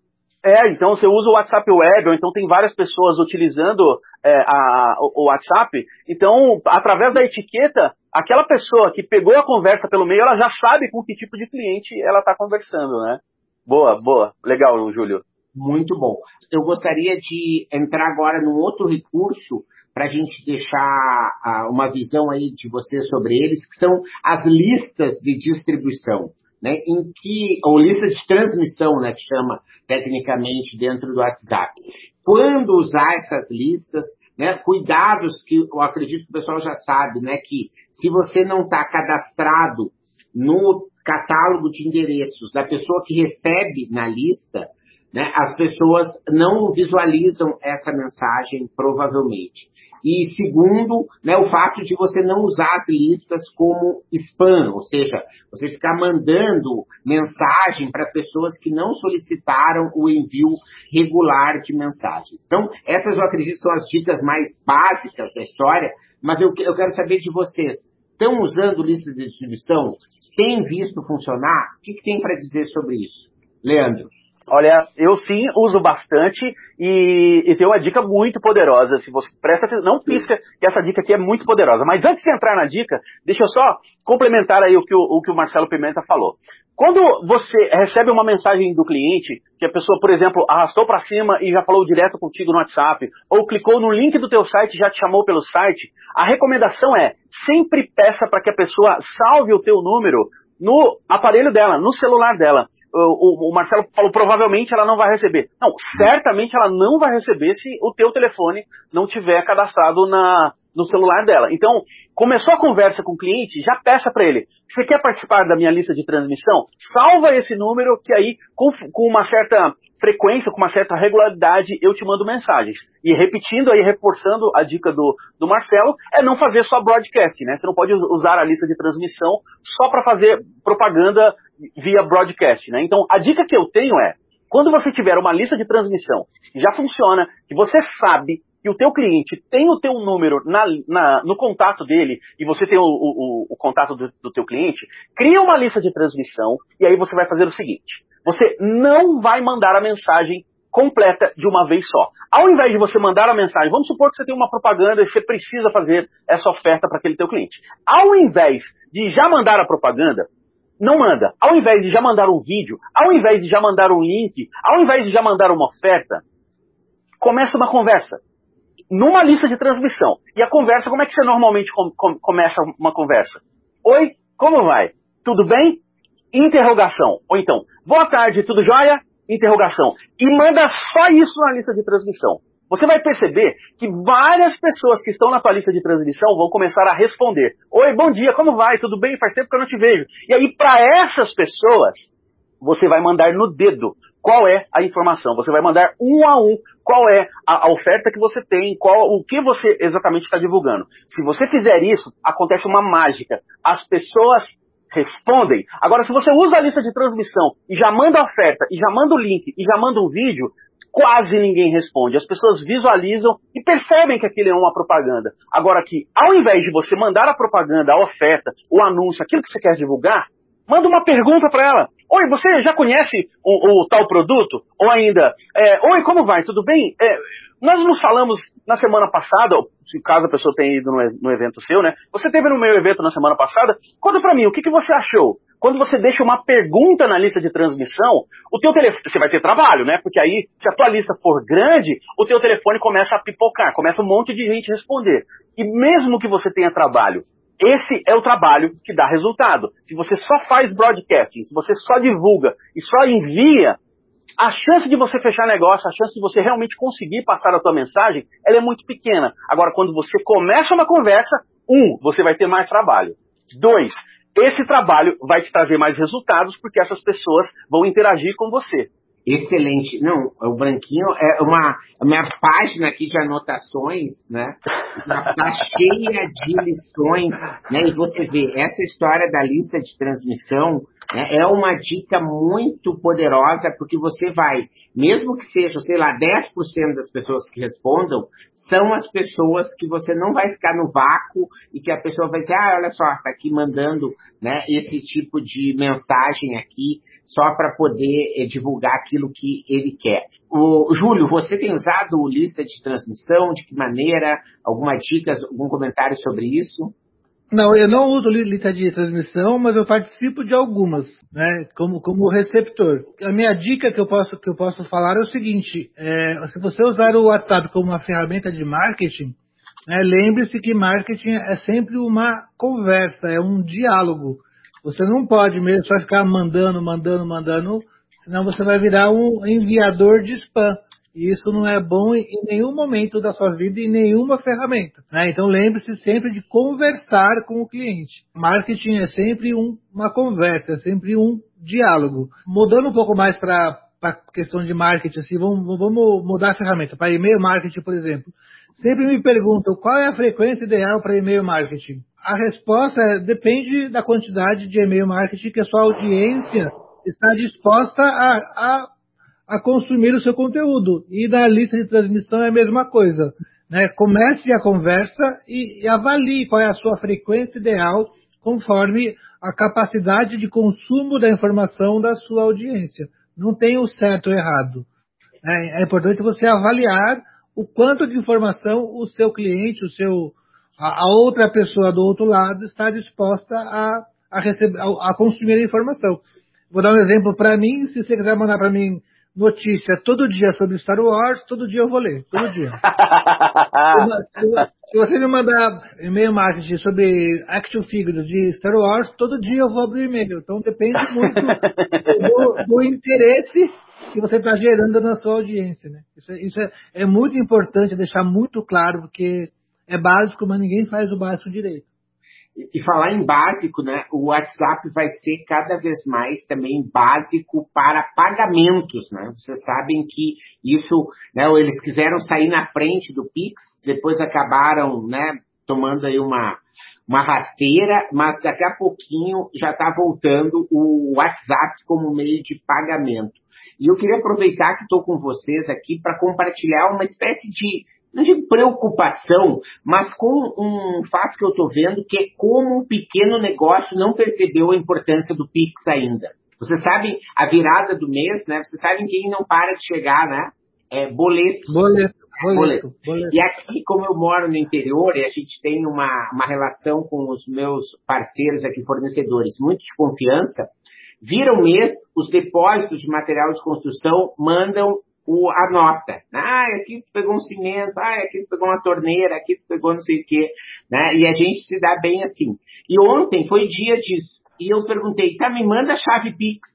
É, então você usa o WhatsApp Web, ou então tem várias pessoas utilizando é, a, o WhatsApp. Então, através da etiqueta, aquela pessoa que pegou a conversa pelo meio, ela já sabe com que tipo de cliente ela está conversando, né? Boa, boa. Legal, Júlio. Muito bom. Eu gostaria de entrar agora num outro recurso para a gente deixar uh, uma visão aí de você sobre eles, que são as listas de distribuição né, em que, ou lista de transmissão, né, que chama tecnicamente dentro do WhatsApp. Quando usar essas listas, né, cuidados que eu acredito que o pessoal já sabe, né, que se você não está cadastrado no catálogo de endereços da pessoa que recebe na lista, né, as pessoas não visualizam essa mensagem provavelmente. E segundo, né, o fato de você não usar as listas como spam, ou seja, você ficar mandando mensagem para pessoas que não solicitaram o envio regular de mensagens. Então, essas eu acredito são as dicas mais básicas da história, mas eu, eu quero saber de vocês. Estão usando lista de distribuição? Tem visto funcionar? O que, que tem para dizer sobre isso? Leandro. Olha, eu sim uso bastante e, e tem uma dica muito poderosa. Se você presta atenção, não pisca que essa dica aqui é muito poderosa. Mas antes de entrar na dica, deixa eu só complementar aí o que o, o, que o Marcelo Pimenta falou. Quando você recebe uma mensagem do cliente, que a pessoa, por exemplo, arrastou para cima e já falou direto contigo no WhatsApp, ou clicou no link do teu site e já te chamou pelo site, a recomendação é sempre peça para que a pessoa salve o teu número no aparelho dela, no celular dela o, o, Marcelo falou, provavelmente ela não vai receber. Não, certamente ela não vai receber se o teu telefone não tiver cadastrado na, no celular dela. Então, começou a conversa com o cliente, já peça para ele, você quer participar da minha lista de transmissão? Salva esse número que aí, com, com uma certa frequência, com uma certa regularidade, eu te mando mensagens. E repetindo aí, reforçando a dica do, do Marcelo, é não fazer só broadcast, né? Você não pode usar a lista de transmissão só para fazer propaganda via broadcast, né? Então, a dica que eu tenho é, quando você tiver uma lista de transmissão que já funciona, que você sabe que o teu cliente tem o teu número na, na, no contato dele e você tem o, o, o contato do, do teu cliente, cria uma lista de transmissão e aí você vai fazer o seguinte, você não vai mandar a mensagem completa de uma vez só. Ao invés de você mandar a mensagem, vamos supor que você tem uma propaganda e você precisa fazer essa oferta para aquele teu cliente. Ao invés de já mandar a propaganda, não manda. Ao invés de já mandar um vídeo, ao invés de já mandar um link, ao invés de já mandar uma oferta, começa uma conversa. Numa lista de transmissão. E a conversa, como é que você normalmente com, com, começa uma conversa? Oi, como vai? Tudo bem? Interrogação. Ou então, boa tarde, tudo jóia? Interrogação. E manda só isso na lista de transmissão. Você vai perceber que várias pessoas que estão na tua lista de transmissão vão começar a responder. Oi, bom dia, como vai? Tudo bem? Faz tempo que eu não te vejo. E aí, para essas pessoas, você vai mandar no dedo qual é a informação. Você vai mandar um a um qual é a, oferta que você tem, qual o que você exatamente está divulgando. Se você fizer isso, acontece uma mágica. As pessoas respondem. Agora, se você usa a lista de transmissão e já manda a oferta, e já manda o link, e já manda um vídeo, quase ninguém responde. As pessoas visualizam e percebem que aquilo é uma propaganda. Agora que, ao invés de você mandar a propaganda, a oferta, o anúncio, aquilo que você quer divulgar, manda uma pergunta para ela. Oi, você já conhece o, o tal produto? Ou ainda, é, oi, como vai? Tudo bem? É, nós nos falamos na semana passada, se caso a pessoa tenha ido no, no evento seu, né? Você teve no meu evento na semana passada. Conta para mim, o que, que você achou? Quando você deixa uma pergunta na lista de transmissão, o teu telefone, você vai ter trabalho, né? Porque aí, se a tua lista for grande, o teu telefone começa a pipocar, começa um monte de gente responder. E mesmo que você tenha trabalho, esse é o trabalho que dá resultado. Se você só faz broadcasting, se você só divulga e só envia, a chance de você fechar negócio, a chance de você realmente conseguir passar a tua mensagem, ela é muito pequena. Agora, quando você começa uma conversa, um, você vai ter mais trabalho. Dois, esse trabalho vai te trazer mais resultados porque essas pessoas vão interagir com você. Excelente. Não, o branquinho é uma minha página aqui de anotações, né? Está cheia de lições, né? E você vê essa história da lista de transmissão né, é uma dica muito poderosa porque você vai, mesmo que seja, sei lá, 10% das pessoas que respondam, são as pessoas que você não vai ficar no vácuo e que a pessoa vai dizer, ah, olha só, está aqui mandando, né? Esse tipo de mensagem aqui só para poder eh, divulgar aquilo que ele quer. O, Júlio, você tem usado lista de transmissão? De que maneira? Alguma dica, algum comentário sobre isso? Não, eu não uso lista de transmissão, mas eu participo de algumas, né, como, como receptor. A minha dica que eu posso, que eu posso falar é o seguinte, é, se você usar o WhatsApp como uma ferramenta de marketing, né, lembre-se que marketing é sempre uma conversa, é um diálogo. Você não pode mesmo só ficar mandando, mandando, mandando, senão você vai virar um enviador de spam. E isso não é bom em nenhum momento da sua vida, em nenhuma ferramenta. Né? Então lembre-se sempre de conversar com o cliente. Marketing é sempre um, uma conversa, é sempre um diálogo. Mudando um pouco mais para a questão de marketing, assim, vamos, vamos mudar a ferramenta. Para e-mail marketing, por exemplo. Sempre me perguntam qual é a frequência ideal para e-mail marketing. A resposta é, depende da quantidade de e-mail marketing que a sua audiência está disposta a, a, a consumir o seu conteúdo. E na lista de transmissão é a mesma coisa. Né? Comece a conversa e, e avalie qual é a sua frequência ideal conforme a capacidade de consumo da informação da sua audiência. Não tem o certo ou errado. É, é importante você avaliar o quanto de informação o seu cliente, o seu, a, a outra pessoa do outro lado está disposta a, a, receber, a, a consumir a informação. Vou dar um exemplo para mim, se você quiser mandar para mim notícia todo dia sobre Star Wars, todo dia eu vou ler, todo dia. se você me mandar e-mail marketing sobre action figures de Star Wars, todo dia eu vou abrir o e-mail. Então depende muito do, do interesse que você está gerando na sua audiência. Né? Isso, é, isso é, é muito importante deixar muito claro, porque é básico, mas ninguém faz o básico direito. E falar em básico, né? O WhatsApp vai ser cada vez mais também básico para pagamentos, né? Vocês sabem que isso, né? Eles quiseram sair na frente do Pix, depois acabaram, né? Tomando aí uma uma rasteira, mas daqui a pouquinho já está voltando o WhatsApp como meio de pagamento. E eu queria aproveitar que estou com vocês aqui para compartilhar uma espécie de, não digo preocupação, mas com um fato que eu estou vendo, que é como um pequeno negócio não percebeu a importância do Pix ainda. Vocês sabem, a virada do mês, né? Vocês sabem quem não para de chegar, né? É boleto. Boleto. Boleto, boleto. E aqui, como eu moro no interior e a gente tem uma, uma relação com os meus parceiros aqui, fornecedores, muito de confiança, vira o mês, os depósitos de material de construção mandam o, a nota. Ah, aqui tu pegou um cimento, ah, aqui tu pegou uma torneira, aqui tu pegou não sei o quê. Né? E a gente se dá bem assim. E ontem foi dia disso. E eu perguntei, tá, me manda a chave Pix.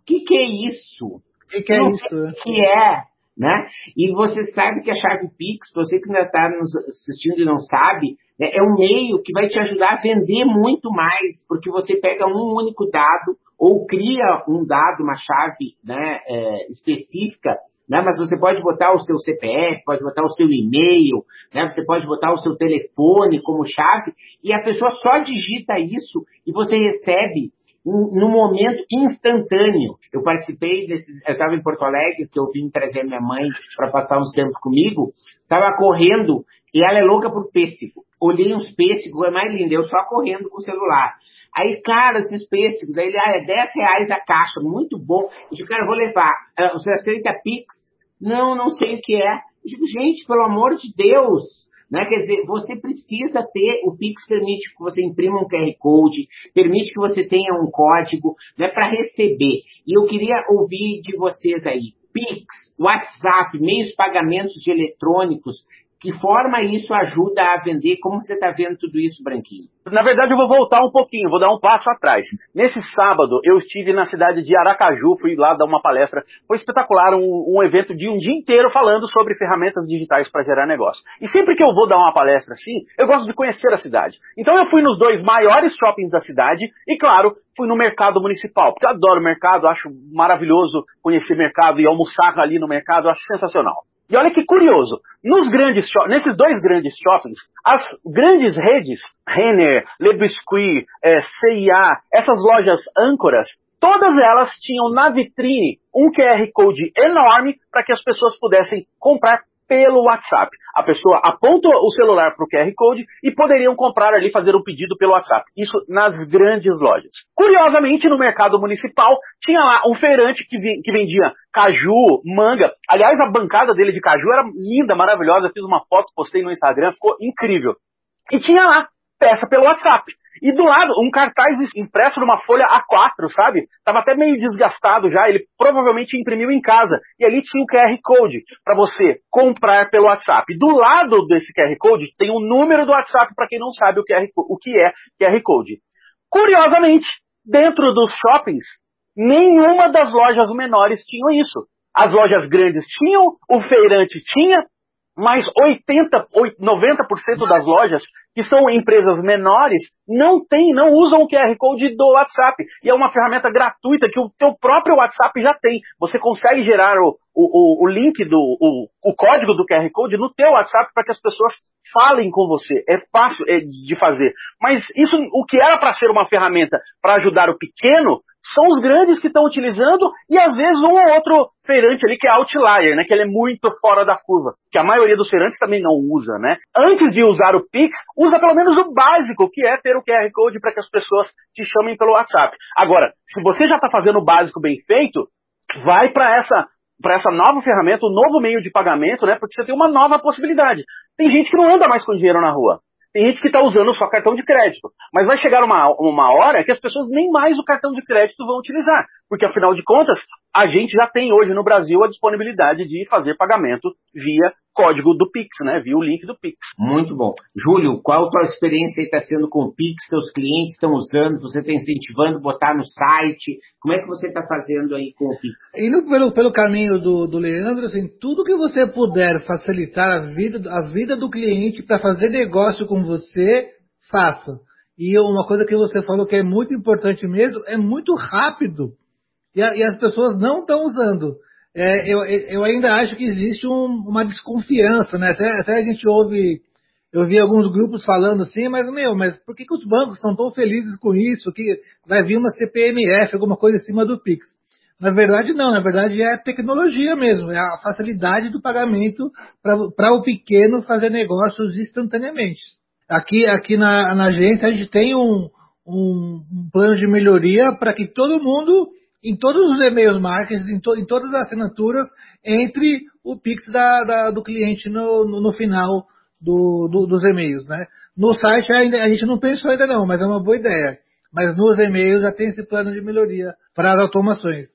O que, que é isso? O que, que é isso? O que é? Né? E você sabe que a chave Pix, você que ainda está nos assistindo e não sabe, né, é um meio que vai te ajudar a vender muito mais, porque você pega um único dado, ou cria um dado, uma chave né, é, específica, né, mas você pode botar o seu CPF, pode botar o seu e-mail, né, você pode botar o seu telefone como chave, e a pessoa só digita isso e você recebe no momento instantâneo. Eu participei desse, eu estava em Porto Alegre, que eu vim trazer minha mãe para passar uns tempos comigo, estava correndo e ela é louca por pêssego. Olhei uns pêssegos, é mais lindo, eu só correndo com o celular. Aí, cara, esses pêssegos, aí ele, ah, é 10 reais a caixa, muito bom. Eu digo, cara, eu vou levar. Uh, você aceita Pix? Não, não sei o que é. Eu digo, gente, pelo amor de Deus, né? Quer dizer, você precisa ter, o Pix permite que você imprima um QR Code, permite que você tenha um código né, para receber. E eu queria ouvir de vocês aí, Pix, WhatsApp, meios pagamentos de eletrônicos, Que forma isso ajuda a vender? Como você está vendo tudo isso, Branquinho? Na verdade, eu vou voltar um pouquinho, vou dar um passo atrás. Nesse sábado, eu estive na cidade de Aracaju, fui lá dar uma palestra. Foi espetacular, um, um evento de um dia inteiro falando sobre ferramentas digitais para gerar negócio. E sempre que eu vou dar uma palestra assim, eu gosto de conhecer a cidade. Então eu fui nos dois maiores shoppings da cidade e, claro, fui no mercado municipal, porque eu adoro mercado, acho maravilhoso conhecer mercado e almoçar ali no mercado, acho sensacional. E olha que curioso, nos grandes nesses dois grandes shoppings, as grandes redes, Renner, Le Biscuit, é, CIA, essas lojas âncoras, todas elas tinham na vitrine um QR Code enorme para que as pessoas pudessem comprar pelo WhatsApp. A pessoa aponta o celular para o QR Code e poderiam comprar ali, fazer um pedido pelo WhatsApp. Isso nas grandes lojas. Curiosamente, no mercado municipal, tinha lá um feirante que, que vendia caju, manga. Aliás, a bancada dele de caju era linda, maravilhosa. fiz uma foto, postei no Instagram, ficou incrível. E tinha lá peça pelo WhatsApp. E do lado, um cartaz impresso numa folha A4, sabe? Tava até meio desgastado já, ele provavelmente imprimiu em casa. E ali tinha o QR Code para você comprar pelo WhatsApp. Do lado desse QR Code tem o número do WhatsApp para quem não sabe o, QR, o que é QR Code. Curiosamente, dentro dos shoppings, nenhuma das lojas menores tinham isso. As lojas grandes tinham, o feirante tinha, mas 80, 90% das lojas, que são empresas menores, não tem, não usam o QR Code do WhatsApp. E é uma ferramenta gratuita que o teu próprio WhatsApp já tem. Você consegue gerar o, o, o link do o, o código do QR Code no teu WhatsApp para que as pessoas falem com você. É fácil é, de fazer. Mas isso, o que era para ser uma ferramenta para ajudar o pequeno, são os grandes que estão utilizando e às vezes um ou outro feirante ali que é outlier, né? Que ele é muito fora da curva. Que a maioria dos feirantes também não usa, né? Antes de usar o Pix, usa pelo menos o básico, que é ter o QR Code para que as pessoas te chamem pelo WhatsApp. Agora, se você já está fazendo o básico bem feito, vai para essa para essa nova ferramenta, um novo meio de pagamento, né? Porque você tem uma nova possibilidade. Tem gente que não anda mais com dinheiro na rua. Tem gente que está usando só cartão de crédito. Mas vai chegar uma, uma hora que as pessoas nem mais o cartão de crédito vão utilizar. Porque, afinal de contas, a gente já tem hoje no Brasil a disponibilidade de fazer pagamento via código do Pix, né? Via o link do Pix. Muito bom. Júlio, qual a tua experiência está sendo com o Pix? Seus clientes estão usando? Você está incentivando botar no site? Como é que você está fazendo aí com o Pix? Indo pelo, pelo caminho do, do Leandro, assim, tudo que você puder facilitar a vida, a vida do cliente para fazer negócio com você, faça. E uma coisa que você falou que é muito importante mesmo, é muito rápido. E, a, e as pessoas não estão usando é, eu, eu, ainda acho que existe um, uma desconfiança, né? Até, até, a gente ouve, eu vi alguns grupos falando assim, mas meu, mas por que, que os bancos estão tão felizes com isso? Que vai vir uma CPMF, alguma coisa em cima do Pix? Na verdade, não, na verdade é tecnologia mesmo, é a facilidade do pagamento para o pequeno fazer negócios instantaneamente. Aqui, aqui na, na agência a gente tem um, um, um plano de melhoria para que todo mundo em todos os e-mails marketing, em, to, em, todas as assinaturas, entre o Pix da, da, do cliente no, no, no final do, do, dos e-mails, né? No site ainda, a gente não pensou ainda não, mas é uma boa ideia. Mas nos e-mails já tem esse plano de melhoria para as automações.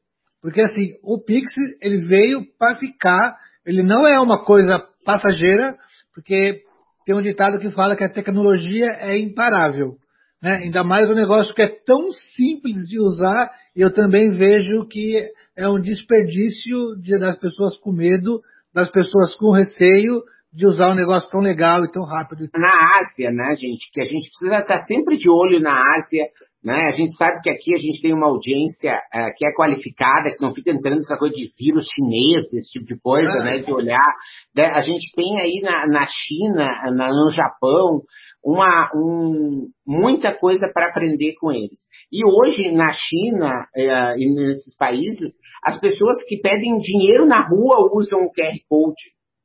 Porque assim, o Pix, ele veio para ficar, ele não é uma coisa passageira, porque tem um ditado que fala que a tecnologia é imparável. Né? Ainda mais um negócio que é tão simples de usar, eu também vejo que é um desperdício de, das pessoas com medo, das pessoas com receio de usar um negócio tão legal e tão rápido. Na Ásia, né, gente, que a gente precisa estar sempre de olho na Ásia, né? A gente sabe que aqui a gente tem uma audiência uh, que é qualificada, que não fica entrando essa coisa de vírus chinês, esse tipo de coisa, ah. né? De olhar. Né? A gente tem aí na, na China, na, no Japão, uma, um, muita coisa para aprender com eles. E hoje, na China é, e nesses países, as pessoas que pedem dinheiro na rua usam o QR Code.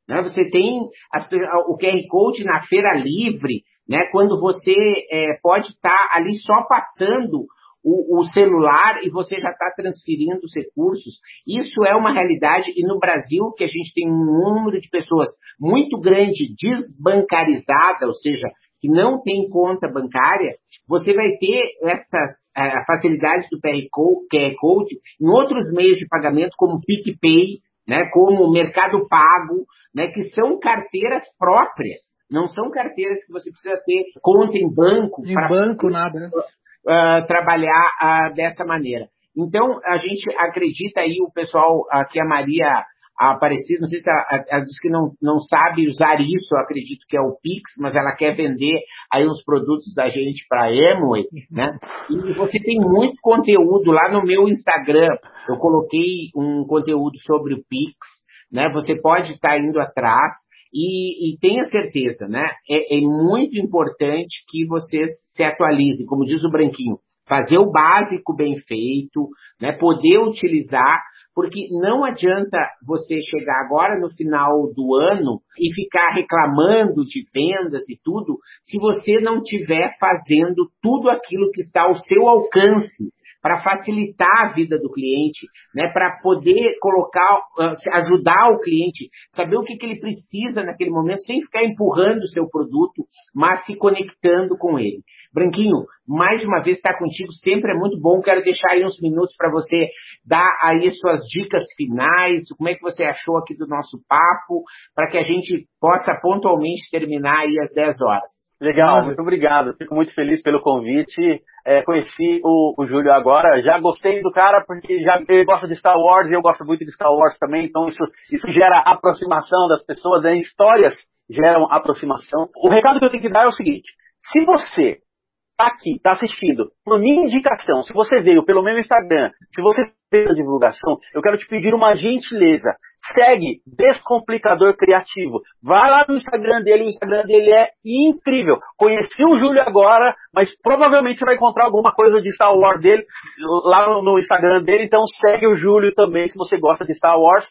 Né? Você tem as, o QR Code na feira livre, né? quando você é, pode estar tá ali só passando o, o, celular e você já está transferindo os recursos. Isso é uma realidade e no Brasil, que a gente tem um número de pessoas muito grande desbancarizada, ou seja, que não tem conta bancária, você vai ter essas uh, facilidades do QR Code em outros meios de pagamento, como PicPay, né, como Mercado Pago, né, que são carteiras próprias. Não são carteiras que você precisa ter conta em banco. Em banco, nada, né? Uh, trabalhar uh, dessa maneira. Então, a gente acredita aí, o pessoal, aqui a Maria Aparecida, não sei se ela, ela disse que não, não sabe usar isso, eu acredito que é o Pix, mas ela quer vender aí uns produtos da gente para Emway, né? E você tem muito conteúdo lá no meu Instagram, eu coloquei um conteúdo sobre o Pix, né? Você pode estar tá indo atrás, e, e, tenha certeza, né? É, é, muito importante que vocês se atualizem, como diz o Branquinho, fazer o básico bem feito, né? Poder utilizar, porque não adianta você chegar agora no final do ano e ficar reclamando de vendas e tudo, se você não estiver fazendo tudo aquilo que está ao seu alcance para facilitar a vida do cliente, né, para poder colocar, ah, ajudar o cliente, saber o que, que ele precisa naquele momento, sem ficar empurrando o seu produto, mas se conectando com ele. Branquinho, mais uma vez estar contigo sempre é muito bom. Quero deixar aí uns minutos para você dar aí suas dicas finais, como é que você achou aqui do nosso papo, para que a gente possa pontualmente terminar aí às 10 horas. Legal, muito obrigado. Fico muito feliz pelo convite. É, conheci o, o Júlio agora, já gostei do cara porque já ele gosta de Star Wars e eu gosto muito de Star Wars também, então isso, isso gera aproximação das pessoas, né? histórias geram aproximação. O recado que eu tenho que dar é o seguinte: se você está aqui, está assistindo, por minha indicação, se você veio pelo meu Instagram, se você veio a divulgação, eu quero te pedir uma gentileza. Segue Descomplicador Criativo. Vai lá no Instagram dele, o Instagram dele é incrível. Conheci o Júlio agora, mas provavelmente você vai encontrar alguma coisa de Star Wars dele lá no Instagram dele, então segue o Júlio também se você gosta de Star Wars.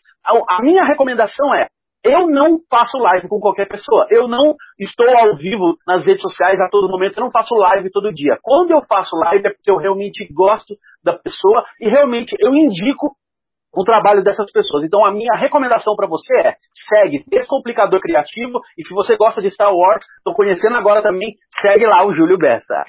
A minha recomendação é eu não faço live com qualquer pessoa. Eu não estou ao vivo nas redes sociais a todo momento. Eu não faço live todo dia. Quando eu faço live é porque eu realmente gosto da pessoa e realmente eu indico o trabalho dessas pessoas. Então a minha recomendação para você é segue Descomplicador Criativo e se você gosta de Star Wars, estou conhecendo agora também, segue lá o Júlio Bessa.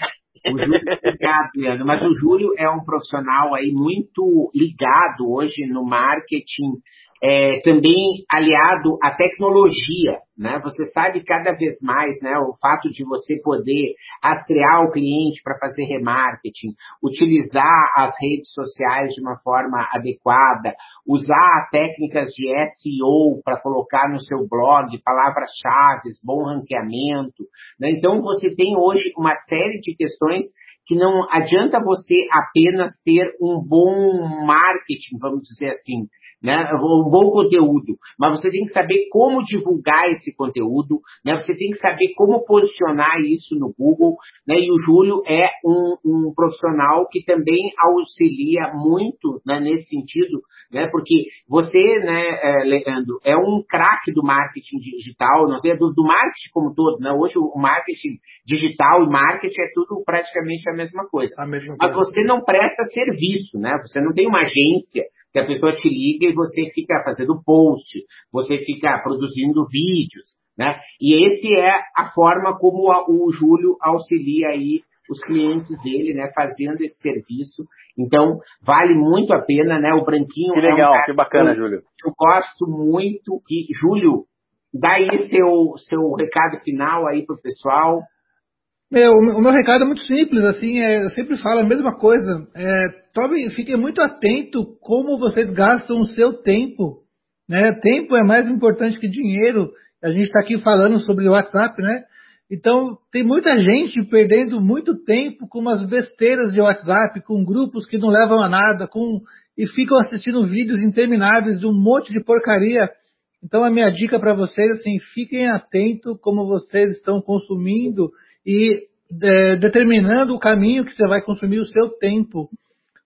O Júlio, obrigado, Leandro. Mas o Júlio é um profissional aí muito ligado hoje no marketing é, também aliado à tecnologia, né? Você sabe cada vez mais, né? O fato de você poder rastrear o cliente para fazer remarketing, utilizar as redes sociais de uma forma adequada, usar técnicas de SEO para colocar no seu blog palavras-chave, bom ranqueamento, né? Então você tem hoje uma série de questões que não adianta você apenas ter um bom marketing, vamos dizer assim, né? um bom conteúdo, mas você tem que saber como divulgar esse conteúdo, né? você tem que saber como posicionar isso no Google, né? e o Júlio é um, um profissional que também auxilia muito né, nesse sentido, né? porque você, né, é, Leandro, é um craque do marketing digital, não tem do, do marketing como todo, né? hoje o marketing digital e marketing é tudo praticamente a mesma coisa, a mesma mas você não presta serviço, né? você não tem uma agência, que a pessoa te liga e você fica fazendo post, você fica produzindo vídeos, né? E esse é a forma como a, o Júlio auxilia aí os clientes dele, né, fazendo esse serviço. Então, vale muito a pena, né? O Branquinho que legal, é um que bacana, que eu, Júlio. Eu gosto muito que Júlio, dá aí seu seu recado final aí pro pessoal. Meu, o meu recado é muito simples, assim, é, eu sempre falo a mesma coisa. É, tome, fique muito atento como vocês gastam o seu tempo. Né? Tempo é mais importante que dinheiro. A gente está aqui falando sobre o WhatsApp, né? Então, tem muita gente perdendo muito tempo com umas besteiras de WhatsApp, com grupos que não levam a nada, com e ficam assistindo vídeos intermináveis de um monte de porcaria. Então, a minha dica para vocês, assim, fiquem atentos como vocês estão consumindo e é, determinando o caminho que você vai consumir o seu tempo.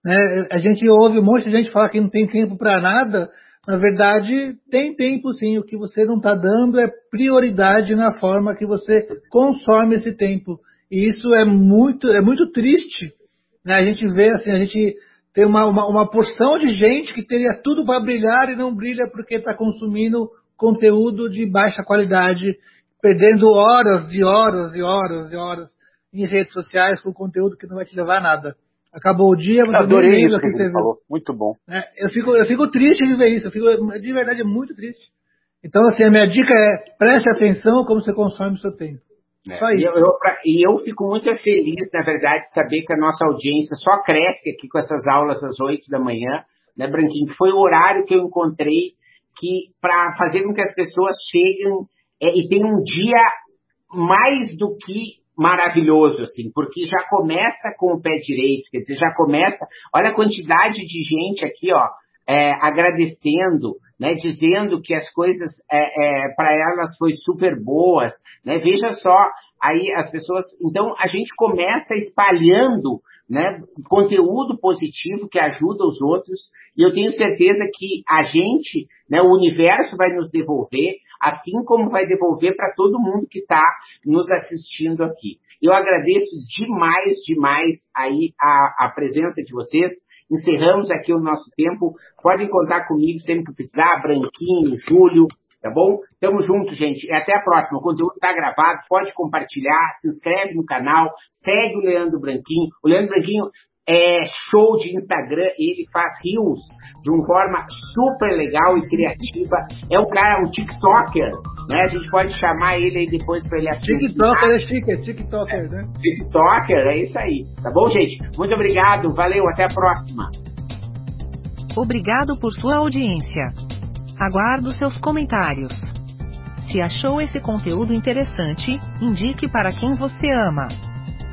Né? A gente ouve um monte de gente falar que não tem tempo para nada. Na verdade, tem tempo sim. O que você não está dando é prioridade na forma que você consome esse tempo. E isso é muito, é muito triste. Né? A gente vê assim, a gente tem uma, uma, uma porção de gente que teria tudo para brilhar e não brilha porque está consumindo conteúdo de baixa qualidade perdendo horas e horas e horas e horas em redes sociais com conteúdo que não vai te levar a nada. Acabou o dia, você Adorei isso que você falou. Muito bom. É, eu, fico, eu fico triste de ver isso. Eu fico, de verdade, é muito triste. Então, assim, a minha dica é preste atenção como você consome o seu tempo. É. Só isso. E eu, e eu fico muito feliz, na verdade, de saber que a nossa audiência só cresce aqui com essas aulas às 8 da manhã, né, Branquinho? Foi o horário que eu encontrei que para fazer com que as pessoas cheguem é, e tenham um dia mais do que maravilhoso, assim, porque já começa com o pé direito, quer dizer, já começa, olha a quantidade de gente aqui, ó, é, agradecendo, né, dizendo que as coisas é, é, para elas foi super boas, né, veja só, aí as pessoas, então a gente começa espalhando, né, conteúdo positivo que ajuda os outros, e eu tenho certeza que a gente, né, o universo vai nos devolver, assim como vai devolver para todo mundo que está nos assistindo aqui. Eu agradeço demais, demais aí a, a presença de vocês. Encerramos aqui o nosso tempo. Podem contar comigo sempre que precisar, Branquinho, Júlio, tá bom? Tamo junto, gente. E até a próxima. O conteúdo está gravado, pode compartilhar, se inscreve no canal, segue o Leandro Branquinho. O Leandro Branquinho é show de Instagram, ele faz rios de uma forma super legal e criativa. É um cara, um TikToker, né? A gente pode chamar ele aí depois para ele assistir. TikToker é chique, é TikToker, né? TikToker, é isso aí. Tá bom, gente? Muito obrigado, valeu, até a próxima. Obrigado por sua audiência. Aguardo seus comentários. Se achou esse conteúdo interessante, indique para quem você ama.